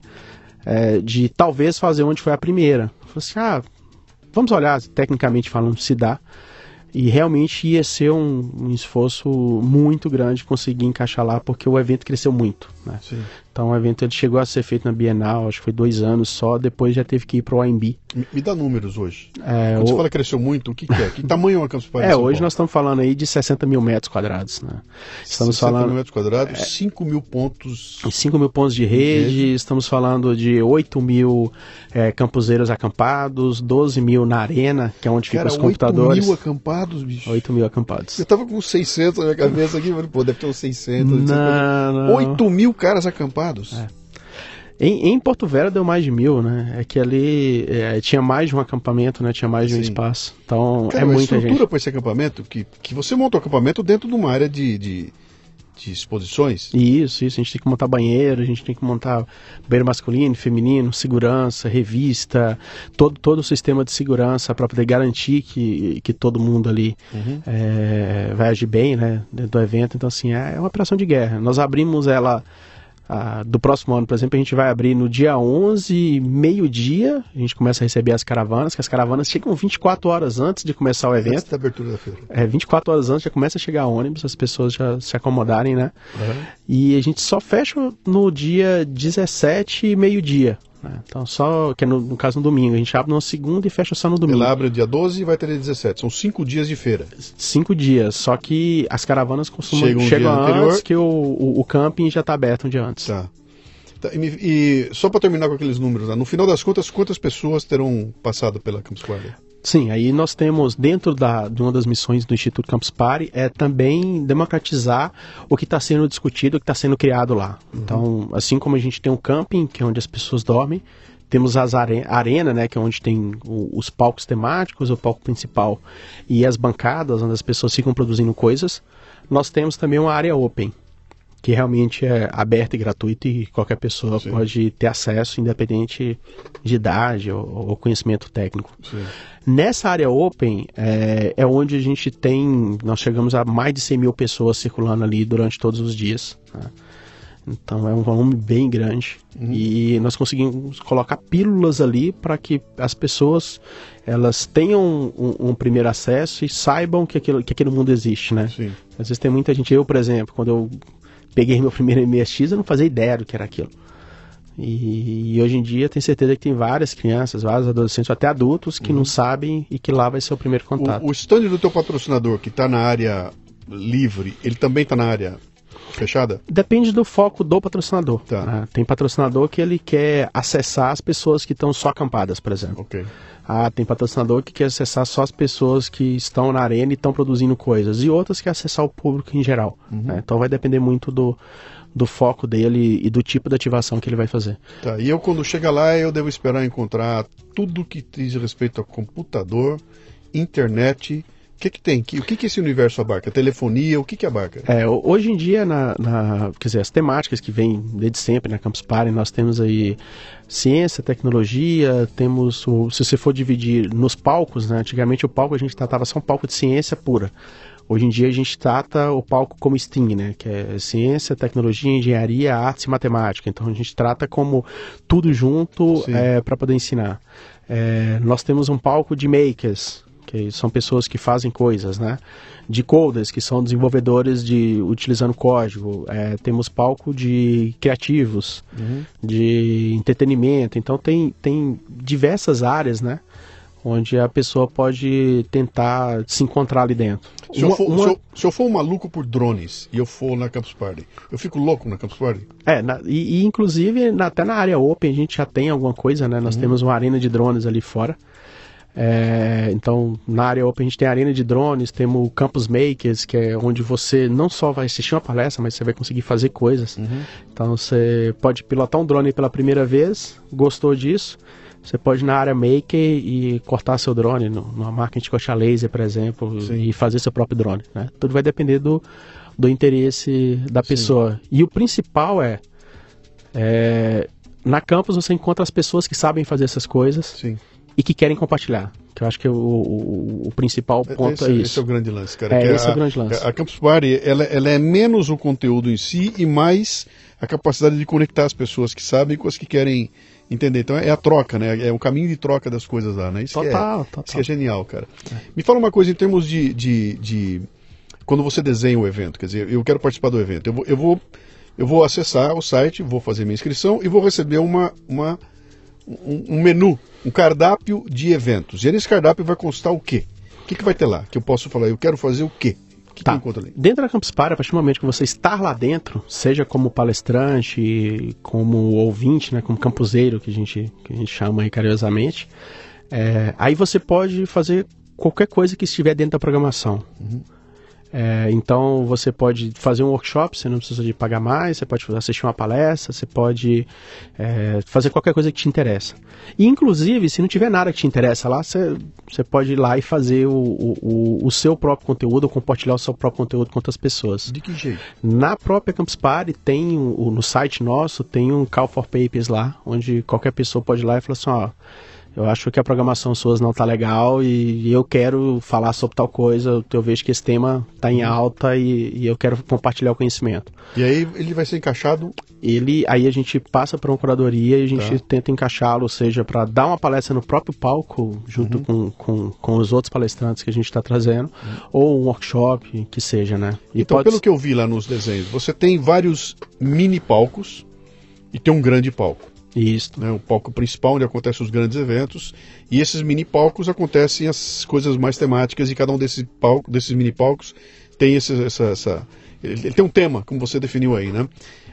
é, de talvez fazer onde foi a primeira. Falei assim, ah, vamos olhar, tecnicamente falando, se dá. E realmente ia ser um, um, esforço muito grande conseguir encaixar lá, porque o evento cresceu muito. Né? Então o evento ele chegou a ser feito na Bienal, acho que foi dois anos só, depois já teve que ir para o AMB. Me, me, dá números hoje. É, Quando o... você fala que cresceu muito, o que, que é? Que tamanho é uma Campus Party? É, hoje nós estamos falando aí de 60 mil metros quadrados. Né? Estamos 60 falando, mil metros quadrados, é, 5 mil pontos. 5 mil pontos de rede, de estamos falando de 8 mil é, campuseiros acampados, 12 mil na arena, que é onde ficam os computadores. 8 mil acampados, bicho. 8 mil acampados. Eu tava com 600 na minha cabeça aqui, pô, deve ter uns 600. Não, não. 8 mil caras acampados. É. Em, em, Porto Velho deu mais de mil, né? É que ali é, tinha mais de um acampamento, né? Tinha mais de um Sim. espaço. Então Cara, é muita gente. A estrutura para esse acampamento, que, que você monta o acampamento dentro de uma área de, de, de, exposições? Isso, isso. A gente tem que montar banheiro, a gente tem que montar banheiro masculino, feminino, segurança, revista, todo, todo o sistema de segurança para poder garantir que, que todo mundo ali uhum. é, vai agir bem, né? Dentro do evento. Então, assim, é uma operação de guerra. Nós abrimos ela ah, do próximo ano, por exemplo, a gente vai abrir no dia 11, meio-dia, a gente começa a receber as caravanas, que as caravanas chegam 24 horas antes de começar o evento. Antes da abertura da feira. É, 24 horas antes já começa a chegar ônibus, as pessoas já se acomodarem, né? Uhum. E a gente só fecha no dia 17, meio-dia. Né? Então, só que é no, no, caso no domingo, a gente abre no segundo e fecha só no domingo. Ela abre dia 12 e vai ter dia 17. São cinco dias de feira. Cinco dias, só que as caravanas costumam chegam, um chegam antes anterior. que o, o, o, camping já está aberto um dia antes. Tá. tá e, e, só para terminar com aqueles números, né? no final das contas, quantas pessoas terão passado pela Campus? Sim, aí nós temos dentro da, de uma das missões do Instituto Campus Party é também democratizar o que está sendo discutido, o que está sendo criado lá. Uhum. Então, assim como a gente tem um camping, que é onde as pessoas dormem, temos as are arena, né, que é onde tem o, os palcos temáticos, o palco principal e as bancadas onde as pessoas ficam produzindo coisas. Nós temos também uma área open, que realmente é aberta e gratuita e qualquer pessoa Sim. pode ter acesso, independente de idade ou, ou conhecimento técnico. Sim. Nessa área open é, é, onde a gente tem, nós chegamos a mais de 100 mil pessoas circulando ali durante todos os dias. Né? Então é um volume bem grande uhum. e nós conseguimos colocar pílulas ali para que as pessoas elas tenham um, um, primeiro acesso e saibam que, aquilo, que aquele mundo existe, né? Sim. Às vezes tem muita gente, eu por exemplo, quando eu peguei meu primeiro MSX, eu não fazia ideia do que era aquilo. E, e, hoje em dia tenho certeza que tem várias crianças, vários adolescentes, até adultos que uhum. não sabem e que lá vai ser o primeiro contato. O, o stand do teu patrocinador, que está na área livre, ele também está na área fechada? Depende do foco do patrocinador. Tá. Né? Tem patrocinador que ele quer acessar as pessoas que estão só acampadas, por exemplo. Okay. Ah, tem patrocinador que quer acessar só as pessoas que estão na arena e estão produzindo coisas. E outras que acessar o público em geral. Uhum. Né? Então vai depender muito do, do foco dele e do tipo de ativação que ele vai fazer. Tá, e eu quando chega lá, eu devo esperar encontrar tudo que diz respeito a computador, internet que, que tem? O que, que esse universo abarca? Telefonia? O que, que abarca? É, hoje em dia, na, na, quer dizer, as temáticas que vêm desde sempre na Campus Party, nós temos aí ciência, tecnologia, temos, o, se você for dividir nos palcos, né, antigamente o palco a gente tratava só um palco de ciência pura. Hoje em dia a gente trata o palco como STEAM, né? Que é ciência, tecnologia, engenharia, artes e matemática. Então a gente trata como tudo junto é, para poder ensinar. É, nós temos um palco de makers, que são pessoas que fazem coisas, né? De coders, que são desenvolvedores de utilizando código. É, temos palco de criativos, uhum. de entretenimento. Então tem, tem diversas áreas, né? Onde a pessoa pode tentar se encontrar ali dentro. Se, uma, eu, for, uma... se, eu, se eu, for, um maluco por drones e eu for na Campus Party, eu fico louco na Campus Party? É, na, e, e, inclusive na, até na área Open a gente já tem alguma coisa, né? Nós uhum. temos uma arena de drones ali fora. É, então, na área Open a gente tem a arena de drones, temos o Campus Makers, que é onde você não só vai assistir uma palestra, mas você vai conseguir fazer coisas. Uhum. Então, você pode pilotar um drone pela primeira vez, gostou disso, você pode ir na área Maker e cortar seu drone numa máquina de coxa laser, por exemplo, Sim. e fazer seu próprio drone. Né? Tudo vai depender do, do interesse da pessoa. Sim. E o principal é, é, na campus você encontra as pessoas que sabem fazer essas coisas. Sim e que querem compartilhar. Que eu acho que é o, o, o principal é, ponto esse, é isso. Esse é o grande lance, cara. É, esse a, é o grande lance. A Campus Party, ela, ela é menos o conteúdo em si e mais a capacidade de conectar as pessoas que sabem com as que querem entender. Então é a troca, né? É o caminho de troca das coisas lá, né? Isso total, é, total. Isso é genial, cara. É. Me fala uma coisa em termos de, de, de, Quando você desenha o evento, quer dizer, eu quero participar do evento. Eu vou, eu vou eu vou acessar o site, vou fazer minha inscrição e vou receber uma, uma, um, um menu, um cardápio de eventos. E nesse cardápio vai constar o quê? O que, que vai ter lá? Que eu posso falar, eu quero fazer o quê? O que, Tá. Dentro da Campus Party, a partir do momento que você estar lá dentro, seja como palestrante, como ouvinte, né, como campuseiro, que a gente, que a gente chama aí carinhosamente, é, aí você pode fazer qualquer coisa que estiver dentro da programação. É, então você pode fazer um workshop, você não precisa de pagar mais, você pode assistir uma palestra, você pode é, fazer qualquer coisa que te interessa. E inclusive, se não tiver nada que te interessa lá, você, você pode ir lá e fazer o, o, o- seu próprio conteúdo, ou compartilhar o seu próprio conteúdo com outras pessoas. De que jeito? Na própria Campus Party tem no site nosso tem um call for papers lá, onde qualquer pessoa pode ir lá e falar assim, ó, eu acho que a programação suas não tá legal e, eu quero falar sobre tal coisa, eu vejo que esse tema tá em alta e, e eu quero compartilhar o conhecimento. E aí ele vai ser encaixado. Ele, aí a gente passa para uma curadoria e a gente Tá. tenta encaixá-lo, seja para dar uma palestra no próprio palco, junto com, com, com os outros palestrantes que a gente está trazendo, ou um workshop, que seja, né? E Então, pode pelo que eu vi lá nos desenhos, você tem vários mini palcos e tem um grande palco. Isso. né, o palco principal onde acontecem os grandes eventos e esses mini palcos acontecem as coisas mais temáticas e cada um desses palcos, desses mini palcos tem esse, essa, essa ele, tem um tema como você definiu aí, né?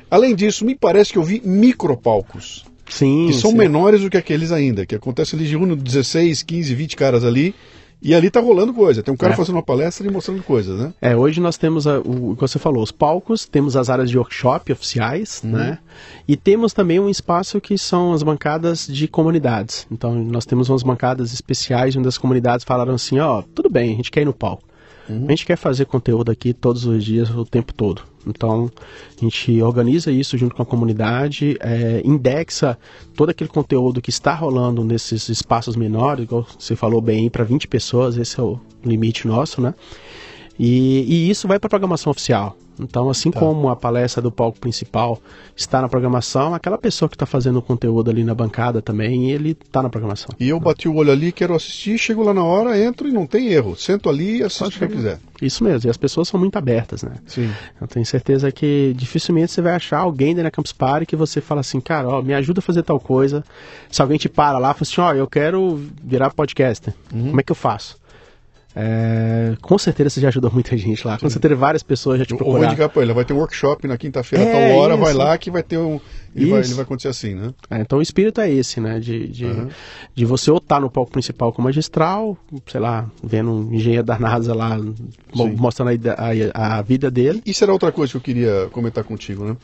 Além disso, me parece que eu vi micropalcos Sim. que são sim. menores do que aqueles ainda, que acontece ali de um 16, 15, 20 caras ali e ali tá rolando coisa. Tem um cara É. fazendo uma palestra e mostrando coisas, né? É, hoje nós temos a- o, que você falou, os palcos, temos as áreas de workshop oficiais, Uhum. né? E temos também um espaço que são as bancadas de comunidades. Então nós temos umas bancadas especiais onde as comunidades falaram assim, ó, tudo bem, a gente quer ir no palco. Uhum. A gente quer fazer conteúdo aqui todos os dias, o tempo todo. Então, a gente organiza isso junto com a comunidade, é, indexa todo aquele conteúdo que está rolando nesses espaços menores, igual você falou bem, para 20 pessoas, esse é o limite nosso, né? E, e isso vai para a programação oficial. Então, assim Tá. como a palestra do palco principal está na programação, aquela pessoa que está fazendo o conteúdo ali na bancada também, ele está na programação. E eu bati o olho ali, quero assistir, chego lá na hora, entro e não tem erro. Sento ali e assisto o que eu quiser. Isso mesmo, e as pessoas são muito abertas, né? Sim. Eu tenho certeza que dificilmente você vai achar alguém dentro da Campus Party que você fala assim, cara, ó, me ajuda a fazer tal coisa. Se alguém te para lá e fala assim, ó, eu quero virar podcaster, como é que eu faço? É, com certeza você já ajudou muita gente lá. Com certeza várias pessoas já te procuraram. indicar pra ele, vai ter um workshop na quinta-feira, É, tal hora, vai isso. lá que vai ter um. Ele vai, ele vai acontecer assim, né? É, então o espírito é esse, né? De, de, Uhum. de você ou estar no palco principal como magistral, sei lá, vendo um engenheiro da NASA lá, Sim. mostrando a, a, a vida dele. Isso era outra coisa que eu queria comentar contigo, né?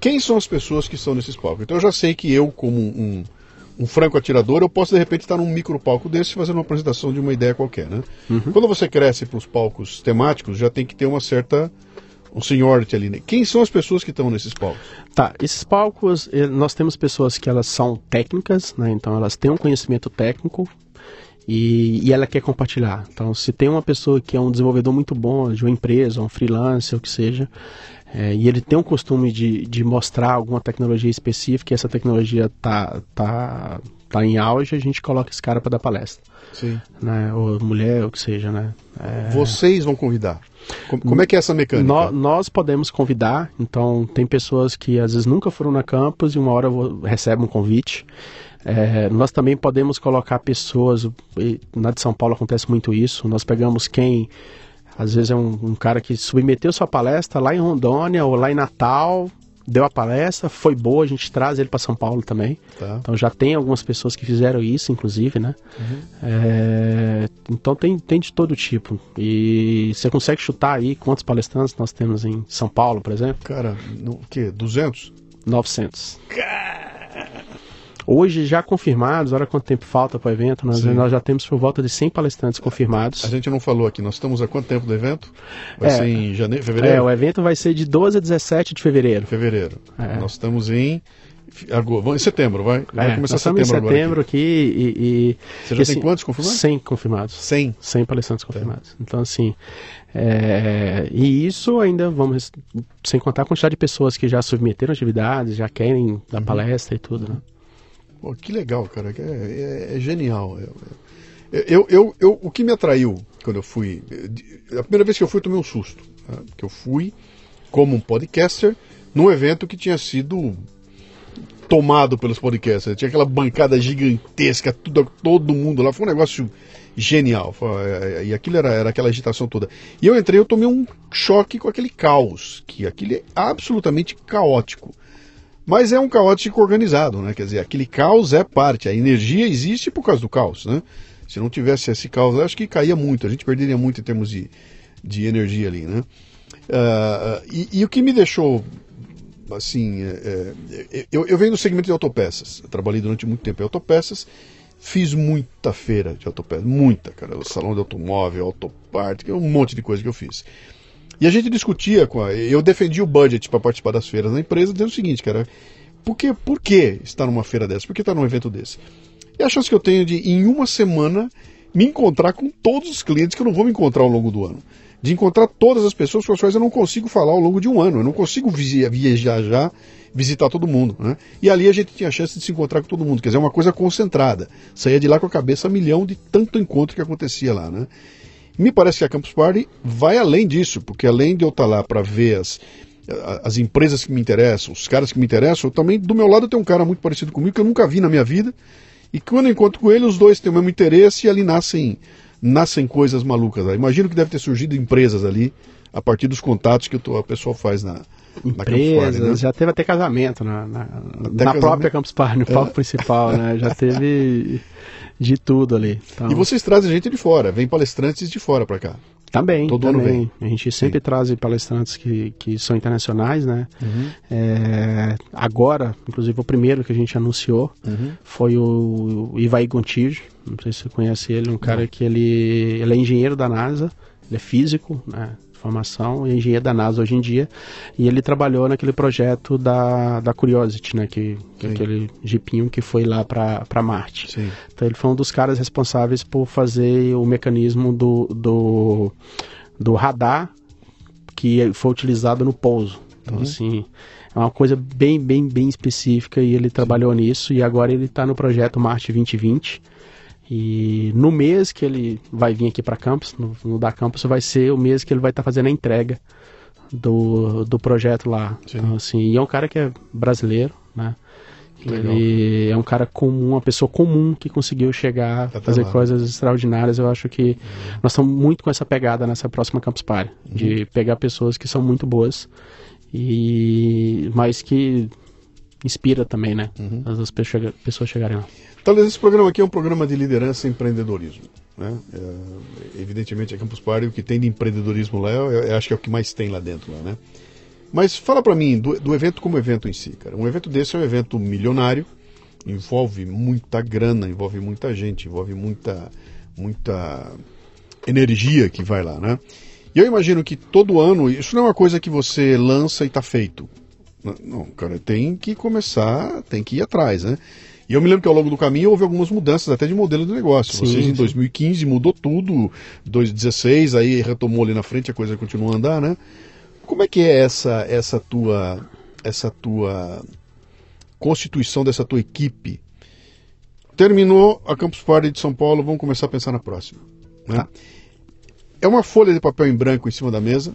Quem são as pessoas que estão nesses palcos? Então eu já sei que eu, como um, um franco atirador, eu posso de repente estar num micro palco desse fazendo uma apresentação de uma ideia qualquer, né? Quando você cresce para os palcos temáticos, já tem que ter uma certa. um seniority ali. Né? Quem são as pessoas que estão nesses palcos? Tá, esses palcos, eh, nós temos pessoas que elas são técnicas, né? Então elas têm um conhecimento técnico e, e ela quer compartilhar. Então, se tem uma pessoa que é um desenvolvedor muito bom de uma empresa, um freelancer, o que seja, eh, e ele tem um costume de, de mostrar alguma tecnologia específica e essa tecnologia tá, tá, tá em auge, a gente coloca esse cara para dar palestra. Sim. Né? Ou mulher, o que seja, né? É, Vocês vão convidar. Como, é que é essa mecânica? nó- nós podemos convidar, então tem pessoas que às vezes nunca foram na campus e uma hora recebem um convite. É, nós também podemos colocar pessoas, na de São Paulo acontece muito isso, nós pegamos quem, às vezes é um, um cara que submeteu sua palestra lá em Rondônia ou lá em Natal, deu a palestra, foi boa, a gente traz ele para São Paulo também. Tá. Então já tem algumas pessoas que fizeram isso, inclusive, né? É, então tem, tem de todo tipo. E você consegue chutar aí quantos palestrantes nós temos em São Paulo, por exemplo? Cara, o quê? 200? 900. Hoje já confirmados, olha quanto tempo falta para o evento, nós, nós já temos por volta de 100 palestrantes confirmados. A gente não falou aqui, nós estamos há quanto tempo do evento? Vai É. ser em janeiro, É, fevereiro? o evento vai ser de 12 a 17 de fevereiro. Fevereiro. É. Nós estamos em, em setembro, vai? Vai É, começar em setembro, agora. setembro aqui, e, e- Você já e, tem assim, quantos confirmados? 100 confirmados. 100. 100 palestrantes confirmados. Então, assim, é, e isso ainda, vamos, sem contar a quantidade de pessoas que já submeteram atividades, já querem dar palestra e tudo, né? Pô, que legal, cara. que É, é- é genial. Eu, eu, eu, eu- o que me atraiu quando eu fui. A primeira vez que eu fui, eu tomei um susto. Né? Porque eu fui como um podcaster, num evento que tinha sido tomado pelos podcasts. Tinha aquela bancada gigantesca, tudo, todo mundo lá. Foi um negócio genial. É, é, e aquilo era, era aquela agitação toda. E eu entrei, eu tomei um choque com aquele caos, que aquilo é absolutamente caótico. Mas é um caótico organizado, né? Quer dizer, aquele caos é parte. A energia existe por causa do caos, né? Se não tivesse esse caos, acho que caía muito. A gente perderia muito em termos de, de energia ali, né? Uh, e, e, o que me deixou assim, é, é, eu, eu venho do segmento de autopeças. Eu trabalhei durante muito tempo em autopeças. Fiz muita feira de autopeças, muita, cara. O salão de automóvel, autoparte, um monte de coisa que eu fiz. E a gente discutia com a, eu defendi o budget para participar das feiras da empresa, dizendo o seguinte, cara, por que, por que estar numa feira dessa? Por que estar num evento desse? E a chance que eu tenho de, em uma semana, me encontrar com todos os clientes que eu não vou me encontrar ao longo do ano de encontrar todas as pessoas com as quais eu não consigo falar ao longo de um ano. Eu não consigo viajar já, visitar todo mundo. Né? E ali a gente tinha a chance de se encontrar com todo mundo. Quer dizer, uma coisa concentrada. Saía de lá com a cabeça a milhão de tanto encontro que acontecia lá. Né? Me parece que a Campus Party vai além disso, porque além de eu estar lá para ver as, as empresas que me interessam, os caras que me interessam, eu também do meu lado tem um cara muito parecido comigo que eu nunca vi na minha vida. E quando eu encontro com ele, os dois têm o mesmo interesse e ali nascem nascem coisas malucas. Imagino que deve ter surgido empresas ali a partir dos contatos que a pessoa faz na, empresas, né? já teve até casamento na, na, na casamento? própria Campus Party, no é. palco principal, né? Já teve de tudo ali. Então... E vocês trazem gente de fora, vem palestrantes de fora para cá. Também, Todo também. Ano vem. A gente sempre Sim. traz palestrantes que, que são internacionais, né? Uhum. É, agora, inclusive o primeiro que a gente anunciou uhum. foi o, o Ivaí Gontijo. Não sei se você conhece ele, um cara que ele, ele é engenheiro da NASA, ele é físico, né? Formação, engenheiro da NASA hoje em dia, e ele trabalhou naquele projeto da, da Curiosity, né, que, que é aquele jipinho que foi lá para Marte. Sim. Então ele foi um dos caras responsáveis por fazer o mecanismo do, do, do radar que foi utilizado no pouso. Então, uhum. assim, é uma coisa bem, bem, bem específica e ele trabalhou Sim. nisso e agora ele está no projeto Marte 2020 e no mês que ele vai vir aqui para Campus, no, no, da Campus, vai ser o mês que ele vai estar tá fazendo a entrega do, do projeto lá. Então, assim, e é um cara que é brasileiro, né? Ele é um cara comum, uma pessoa comum que conseguiu chegar, a fazer lá. coisas extraordinárias. Eu acho que uhum. nós estamos muito com essa pegada nessa próxima Campus Party, uhum. de pegar pessoas que são muito boas e mas que inspira também, né? Uhum. As pessoas chegarem lá. Talvez esse programa aqui é um programa de liderança e empreendedorismo. Né? É, evidentemente, a Campus Party, o que tem de empreendedorismo lá, eu, eu, acho que é o que mais tem lá dentro. Lá, né? Mas fala para mim do, do, evento como evento em si, cara. Um evento desse é um evento milionário, envolve muita grana, envolve muita gente, envolve muita, muita energia que vai lá, né? E eu imagino que todo ano, isso não é uma coisa que você lança e está feito. Não, cara, tem que começar, tem que ir atrás, né? E eu me lembro que ao longo do caminho houve algumas mudanças até de modelo de negócio. Sim, Vocês em 2015 mudou tudo, 2016 aí retomou ali na frente, a coisa continua a andar, né? Como é que é essa essa tua essa tua constituição dessa tua equipe? Terminou a Campus Party de São Paulo, vamos começar a pensar na próxima. Né? Tá. É uma folha de papel em branco em cima da mesa,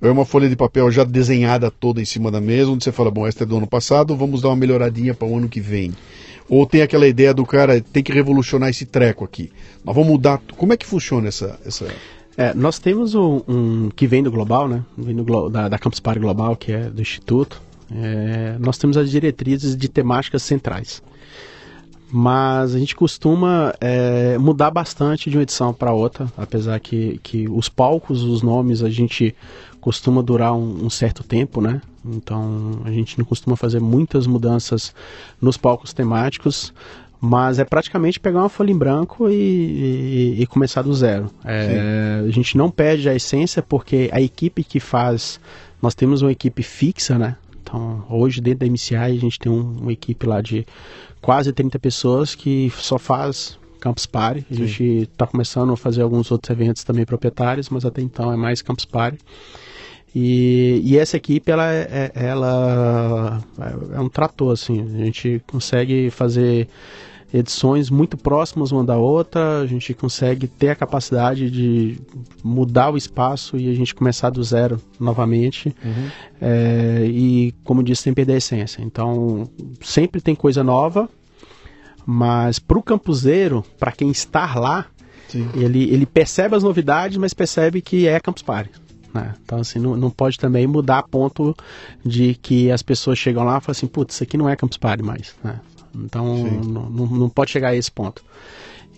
é uma folha de papel já desenhada toda em cima da mesa, onde você fala, bom, esta é do ano passado, vamos dar uma melhoradinha para o ano que vem. Ou tem aquela ideia do cara, tem que revolucionar esse treco aqui. Nós vamos mudar. Como é que funciona essa. essa... É, nós temos um, um, que vem do Global, né? Vem do, da, da Campus Party Global, que é do Instituto. É, nós temos as diretrizes de temáticas centrais mas a gente costuma é, mudar bastante de uma edição para outra, apesar que, que os palcos, os nomes, a gente costuma durar um, um, certo tempo, né? Então a gente não costuma fazer muitas mudanças nos palcos temáticos, mas é praticamente pegar uma folha em branco e, e, e começar do zero. É, a gente não perde a essência porque a equipe que faz, nós temos uma equipe fixa, né? Então hoje dentro da MCI a gente tem um, uma equipe lá de quase 30 pessoas que só faz Campus Party. A Sim. gente está começando a fazer alguns outros eventos também proprietários, mas até então é mais Campus Party. E, e essa equipe, ela, é, é ela é um trator, assim. A gente consegue fazer edições muito próximas uma da outra, a gente consegue ter a capacidade de mudar o espaço e a gente começar do zero novamente. Uhum. É, e, como disse, sem perder a essência. Então, sempre tem coisa nova, mas para o campuseiro, para quem está lá, ele, ele percebe as novidades, mas percebe que é Campus Party. Né? Então, assim, não, não pode também mudar a ponto de que as pessoas chegam lá e falam assim, putz, isso aqui não é Campus Party mais. Né? Então, não, não, pode chegar a esse ponto.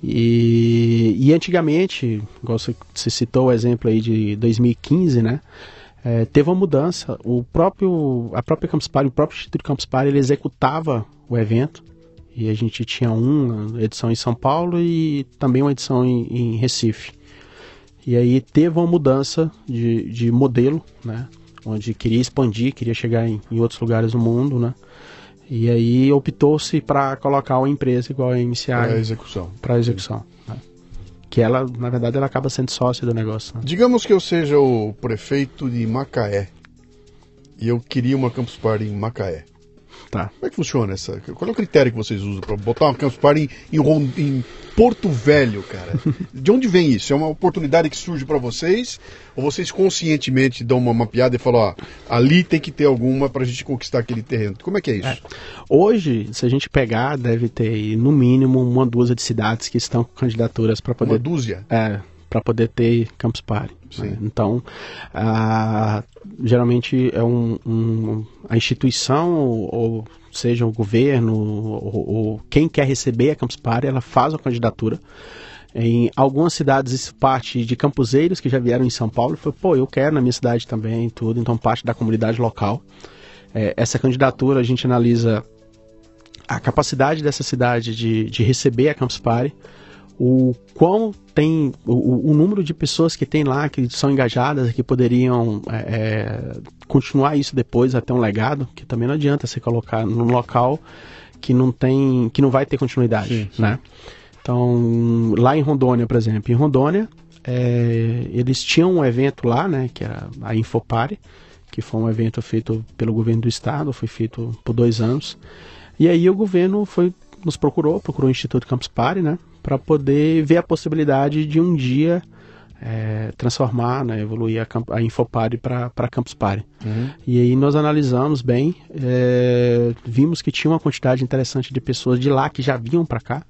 E, e antigamente, igual você, você citou o exemplo aí de 2015, né? É, teve uma mudança. O próprio, a própria Campus Party, o próprio Instituto Campus Party, ele executava o evento. E a gente tinha uma edição em São Paulo e também uma edição em, em Recife. E aí teve uma mudança de, de modelo, né? Onde queria expandir, queria chegar em, em outros lugares do mundo, né? E aí optou-se para colocar uma empresa igual a MCI para execução. Para execução. Né? Que ela, na verdade, ela acaba sendo sócia do negócio. Né? Digamos que eu seja o prefeito de Macaé e eu queria uma Campus Party em Macaé. Tá. Como é que funciona essa? Qual é o critério que vocês usam para botar uma Campus Party em, em, em, Porto Velho, cara? *laughs* De onde vem isso? É uma oportunidade que surge para vocês? Ou vocês conscientemente dão uma mapeada e falam, ó, ali tem que ter alguma para a gente conquistar aquele terreno? Como é que é isso? É. Hoje, se a gente pegar, deve ter no mínimo uma dúzia de cidades que estão com candidaturas para poder. Uma dúzia? É para poder ter Campus Party. Né? Então, ah, geralmente é um, um, a instituição, ou, ou seja, o governo, ou, ou, quem quer receber a Campus Party, ela faz a candidatura. Em algumas cidades isso parte de campuseiros que já vieram em São Paulo, foi, pô, eu quero na minha cidade também, tudo, então parte da comunidade local. É, essa candidatura a gente analisa a capacidade dessa cidade de, de receber a Campus Party, o quão tem o, o, número de pessoas que tem lá que são engajadas que poderiam é, é, continuar isso depois até um legado que também não adianta você colocar num local que não tem que não vai ter continuidade sim, sim. né então lá em Rondônia por exemplo em Rondônia é, eles tinham um evento lá né que era a Infopare que foi um evento feito pelo governo do estado foi feito por dois anos e aí o governo foi nos procurou procurou o Instituto Campus Party né para poder ver a possibilidade de um dia é, transformar, né, evoluir a, a Infopare para Campus Party. Uhum. E aí nós analisamos bem, é, vimos que tinha uma quantidade interessante de pessoas de lá que já vinham para cá.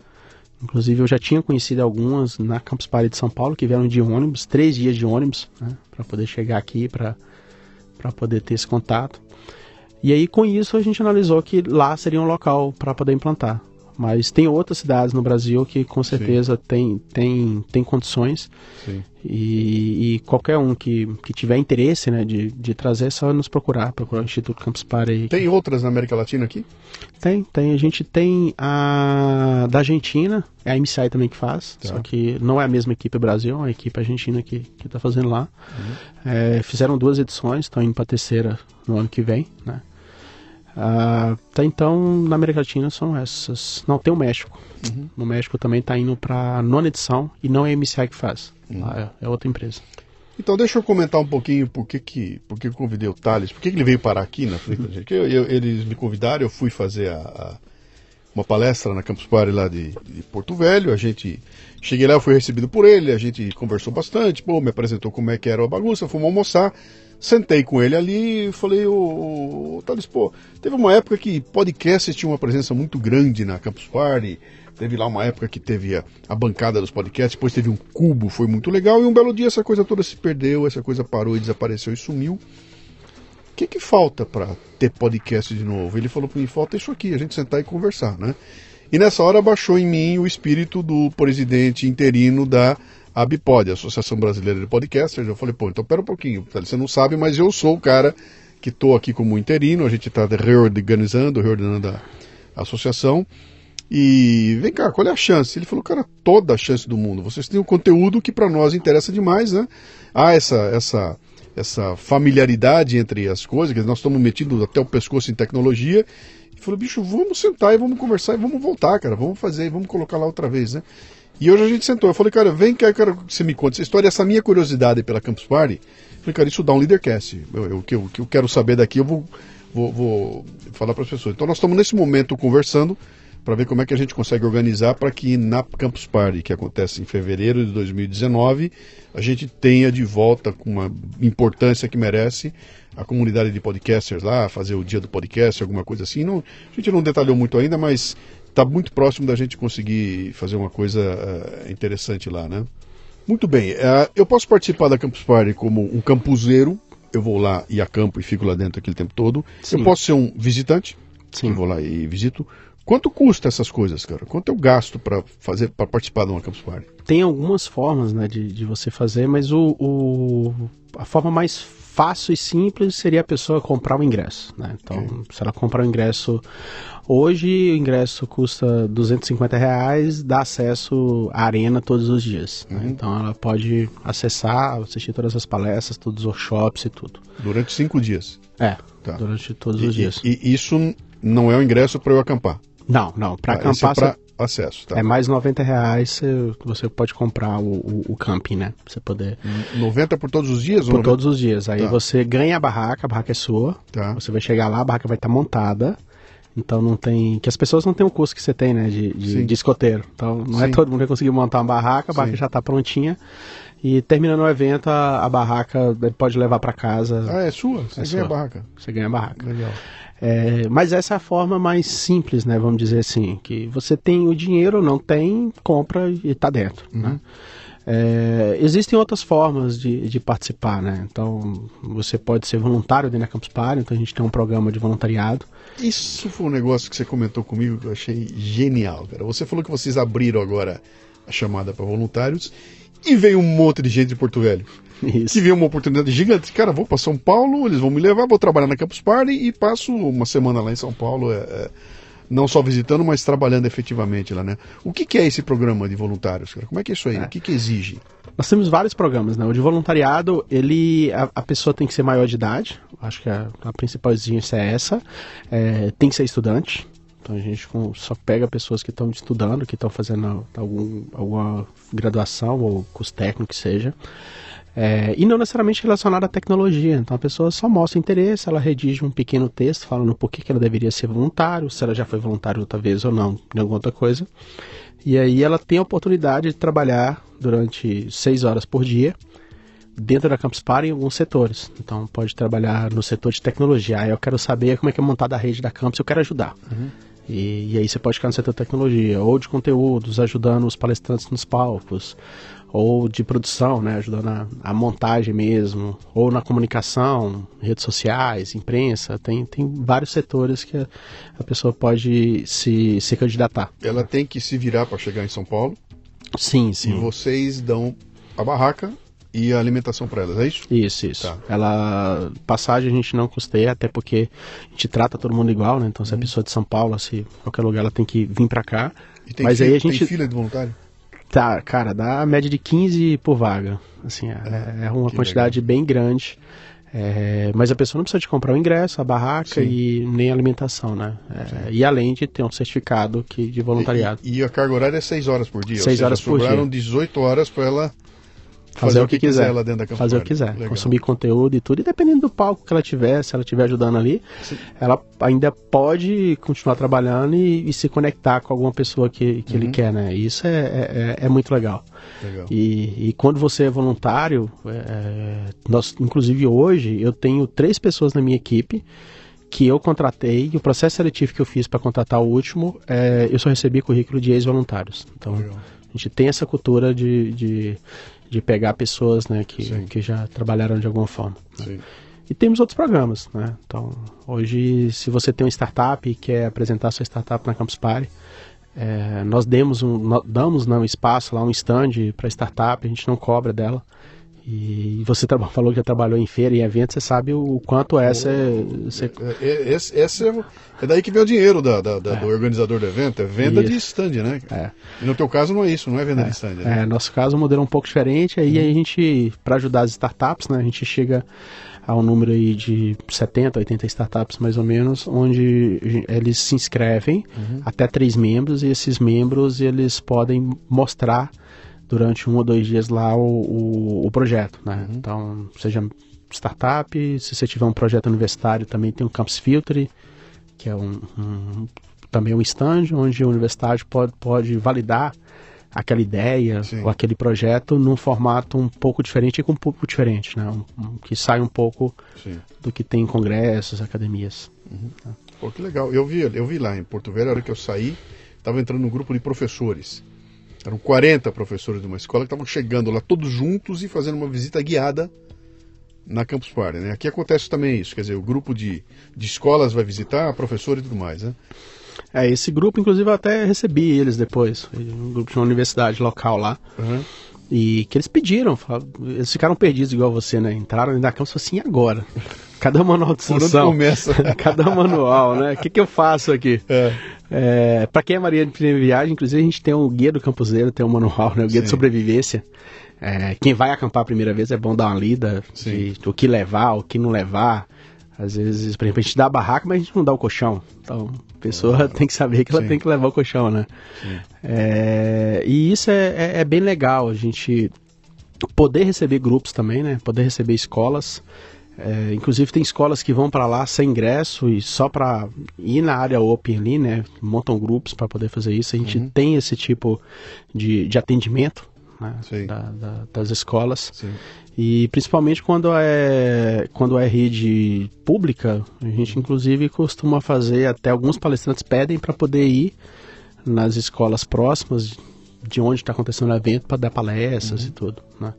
Inclusive eu já tinha conhecido algumas na Campus Party de São Paulo que vieram de ônibus, três dias de ônibus, né, para poder chegar aqui para poder ter esse contato. E aí com isso a gente analisou que lá seria um local para poder implantar. Mas tem outras cidades no Brasil que com certeza tem, tem, tem condições. E, e, qualquer um que, que tiver interesse né, de, de trazer é só nos procurar, procurar o Instituto Campus Party. Tem outras na América Latina aqui? Tem, tem. A gente tem a da Argentina, é a MCI também que faz, tá. só que não é a mesma equipe Brasil, é a equipe argentina que está fazendo lá. Uhum. É, fizeram duas edições, estão indo para a terceira no ano que vem, né? Uh, tá, então, na América Latina são essas. Não, tem o México. Uhum. No México também está indo para nona edição e não é a MCI que faz. Uhum. é, é, outra empresa. Então, deixa eu comentar um pouquinho por que, que, por que eu convidei o Thales, por que, que ele veio parar aqui na frente da gente. Eu, eu, eles me convidaram, eu fui fazer a, a, uma palestra na Campus Party lá de, de, Porto Velho. A gente. Cheguei lá, eu fui recebido por ele, a gente conversou bastante, pô, me apresentou como é que era a bagunça, fomos almoçar. Sentei com ele ali e falei, ô, ô Thales, pô, teve uma época que podcasts tinha uma presença muito grande na Campus Party. Teve lá uma época que teve a, a, bancada dos podcasts, depois teve um cubo, foi muito legal, e um belo dia essa coisa toda se perdeu, essa coisa parou e desapareceu e sumiu. O que, que falta para ter podcast de novo? Ele falou para mim, falta isso aqui, a gente sentar e conversar, né? E nessa hora baixou em mim o espírito do presidente interino da a BIPOD, Associação Brasileira de Podcasters. Eu falei, pô, então pera um pouquinho, você não sabe, mas eu sou o cara que estou aqui como interino, a gente está reorganizando, reordenando a, a associação. E vem cá, qual é a chance? Ele falou, cara, toda a chance do mundo. Vocês têm um conteúdo que para nós interessa demais, né? Há essa, essa, essa familiaridade entre as coisas, que nós estamos metidos até o pescoço em tecnologia. E falou, bicho, vamos sentar e vamos conversar e vamos voltar, cara. Vamos fazer, vamos colocar lá outra vez, né? E hoje a gente sentou. Eu falei, cara, vem cá, quero que você me conte essa história, essa minha curiosidade pela Campus Party. Eu falei, cara, isso dá um Leadercast. O que eu, eu quero saber daqui, eu vou, vou, vou falar para as pessoas. Então nós estamos nesse momento conversando para ver como é que a gente consegue organizar para que na Campus Party, que acontece em fevereiro de 2019, a gente tenha de volta com uma importância que merece a comunidade de podcasters lá, fazer o dia do podcast, alguma coisa assim. Não, a gente não detalhou muito ainda, mas está muito próximo da gente conseguir fazer uma coisa uh, interessante lá, né? Muito bem. Uh, eu posso participar da Campus Party como um campuseiro. Eu vou lá e acampo e fico lá dentro aquele tempo todo. Sim. Eu posso ser um visitante. Sim. Eu vou lá e visito. Quanto custa essas coisas, cara? Quanto eu gasto para fazer para participar de uma Campus Party? Tem algumas formas, né, de, de você fazer, mas o, o, a forma mais fácil e simples seria a pessoa comprar o ingresso, né? Então, okay. se ela comprar o ingresso hoje, o ingresso custa 250 reais, dá acesso à arena todos os dias. Né? Uhum. Né? Então, ela pode acessar, assistir todas as palestras, todos os workshops e tudo. Durante cinco dias? É, tá. durante todos e, os dias. E, e isso não é o ingresso para eu acampar? Não, não. Para ah, acampar. É para acesso, tá? É mais 90 reais você pode comprar o, o, o camping, né? Pra você poder. 90 por todos os dias? Por 90? todos os dias. Aí tá. você ganha a barraca, a barraca é sua. Tá. Você vai chegar lá, a barraca vai estar tá montada. Então não tem. Que as pessoas não têm o custo que você tem, né? De, de, de escoteiro. Então não é Sim. é todo mundo que vai conseguir montar uma barraca, a barraca Sim. já está prontinha. E terminando o evento, a, a barraca pode levar para casa. Ah, é sua? Você é ganha sua. a barraca. Você ganha a barraca. Legal. É, mas essa é a forma mais simples, né? Vamos dizer assim, que você tem o dinheiro, não tem, compra e está dentro, uhum. né? É, existem outras formas de, de, participar, né? Então, você pode ser voluntário dentro da Campus Party, então a gente tem um programa de voluntariado. Isso foi um negócio que você comentou comigo que eu achei genial, cara. Você falou que vocês abriram agora a chamada para voluntários e veio um monte de gente de Porto Velho. *laughs* Isso. Que viu uma oportunidade gigante. Cara, vou para São Paulo, eles vão me levar, vou trabalhar na Campus Party e passo uma semana lá em São Paulo, é, é, não só visitando, mas trabalhando efetivamente lá, né? O que, que é esse programa de voluntários, cara? Como é que é isso aí? É. O que, que exige? Nós temos vários programas, né? O de voluntariado, ele a, a pessoa tem que ser maior de idade. Acho que a, a principal exigência é essa. É, tem que ser estudante. Então a gente só pega pessoas que estão estudando, que estão fazendo algum, alguma graduação ou curso técnico que seja. É, e não necessariamente relacionado à tecnologia. Então a pessoa só mostra interesse, ela redige um pequeno texto falando por que, que ela deveria ser voluntário, se ela já foi voluntário outra vez ou não, em alguma outra coisa. E aí ela tem a oportunidade de trabalhar durante seis horas por dia dentro da Campus Party em alguns setores. Então pode trabalhar no setor de tecnologia. Aí eu quero saber como é que é montada a rede da Campus, eu quero ajudar. Uhum. E, e, aí você pode ficar no setor de tecnologia, ou de conteúdos, ajudando os palestrantes nos palcos, ou de produção, né, ajudando a, a montagem mesmo, ou na comunicação, redes sociais, imprensa, tem, tem vários setores que a, a pessoa pode se, se candidatar. Ela tem que se virar para chegar em São Paulo? Sim, sim. E vocês dão a barraca e a alimentação para elas, é isso? Isso, isso. Tá. Ela passagem a gente não custeia, até porque a gente trata todo mundo igual, né? Então se hum. a uhum. pessoa é de São Paulo, se qualquer lugar ela tem que vir para cá. E Mas aí a gente tem fila de voluntário? Tá, cara, dá a média de 15 por vaga. Assim, é, é, é uma quantidade legal. bem grande. É, mas a pessoa não precisa de comprar o ingresso, a barraca Sim. e nem a alimentação, né? É, e além de ter um certificado que, de voluntariado. E, e a carga horária é 6 horas por dia? 6 horas por dia. sobraram 18 horas para ela fazer, o que, quiser. quiser dentro da Fazer o que quiser, Legal. consumir conteúdo e tudo. E dependendo do palco que ela tiver, se ela estiver ajudando ali, Sim. ela ainda pode continuar trabalhando e, e, se conectar com alguma pessoa que, que uhum. ele quer, né? Isso é, é, é, é muito legal. legal. E, e, quando você é voluntário, é, nós, inclusive hoje, eu tenho três pessoas na minha equipe que eu contratei, e o processo seletivo que eu fiz para contratar o último, é, eu só recebi currículo de ex-voluntários. Então, Legal. a gente tem essa cultura de, de de pegar pessoas né, que, que já trabalharam de alguma forma. Né? E temos outros programas, né? Então, hoje, se você tem uma startup e quer apresentar sua startup na Campus Party, é, nós demos um, nós damos né, um espaço lá, um stand para startup, a gente não cobra dela. E você falou que já trabalhou em feira e evento, você sabe o quanto essa é. Você... é, é esse, esse é, é, daí que vem o dinheiro da, da, da é. do organizador do evento, é venda isso. de stand, né? É. E no teu caso não é isso, não é venda de stand. Né? É, nosso caso o modelo é um pouco diferente, aí uhum. a gente, para ajudar as startups, né, a gente chega a um número aí de 70, 80 startups mais ou menos, onde eles se inscrevem, uhum. até três membros, e esses membros eles podem mostrar durante um ou dois dias lá o, o, o projeto, né? Uhum. Então, seja startup, se você tiver um projeto universitário também tem o Campus Filter, que é um, um também um stand onde a universidade pode, pode validar aquela ideia Sim. ou aquele projeto num formato um pouco diferente e com um público diferente, né? Um, um, que sai um pouco Sim. do que tem em congressos, academias. Uhum. Pô, que legal. Eu vi, eu vi lá em Porto Velho, a hora que eu saí, estava entrando um grupo de professores. Eram 40 professores de uma escola que estavam chegando lá todos juntos e fazendo uma visita guiada na Campus Party. Né? Aqui acontece também isso, quer dizer, o grupo de, de escolas vai visitar, professor e tudo mais. Né? É, esse grupo, inclusive, eu até recebi eles depois, um grupo de uma universidade local lá. Uhum. E que eles pediram, eles ficaram perdidos igual você, né? Entraram na campus assim agora. Cada manual de instrução. *laughs* cada manual, né? O que, que eu faço aqui? É. É, para quem é Maria de Primeira Viagem, inclusive a gente tem o guia do campuseiro, tem um manual, né? O guia Sim. de sobrevivência. É, quem vai acampar a primeira vez é bom dar uma lida de, o que levar, o que não levar. Às vezes, por exemplo, a gente dá a barraca, mas a gente não dá o colchão. Então, a pessoa ah, *laughs* tem que saber que ela sim. tem que levar o colchão, né? É, e isso é, é, é, bem legal, a gente poder receber grupos também, né? Poder receber escolas. É, inclusive tem escolas que vão para lá sem ingresso e só para ir na área open ali, né? Montam grupos para poder fazer isso. A gente uhum. tem esse tipo de, de atendimento né? da, da, das escolas. Sim. E principalmente quando é, quando é rede pública, a gente inclusive costuma fazer, até alguns palestrantes pedem para poder ir nas escolas próximas de onde está acontecendo o evento para dar palestras uhum. e tudo. Né?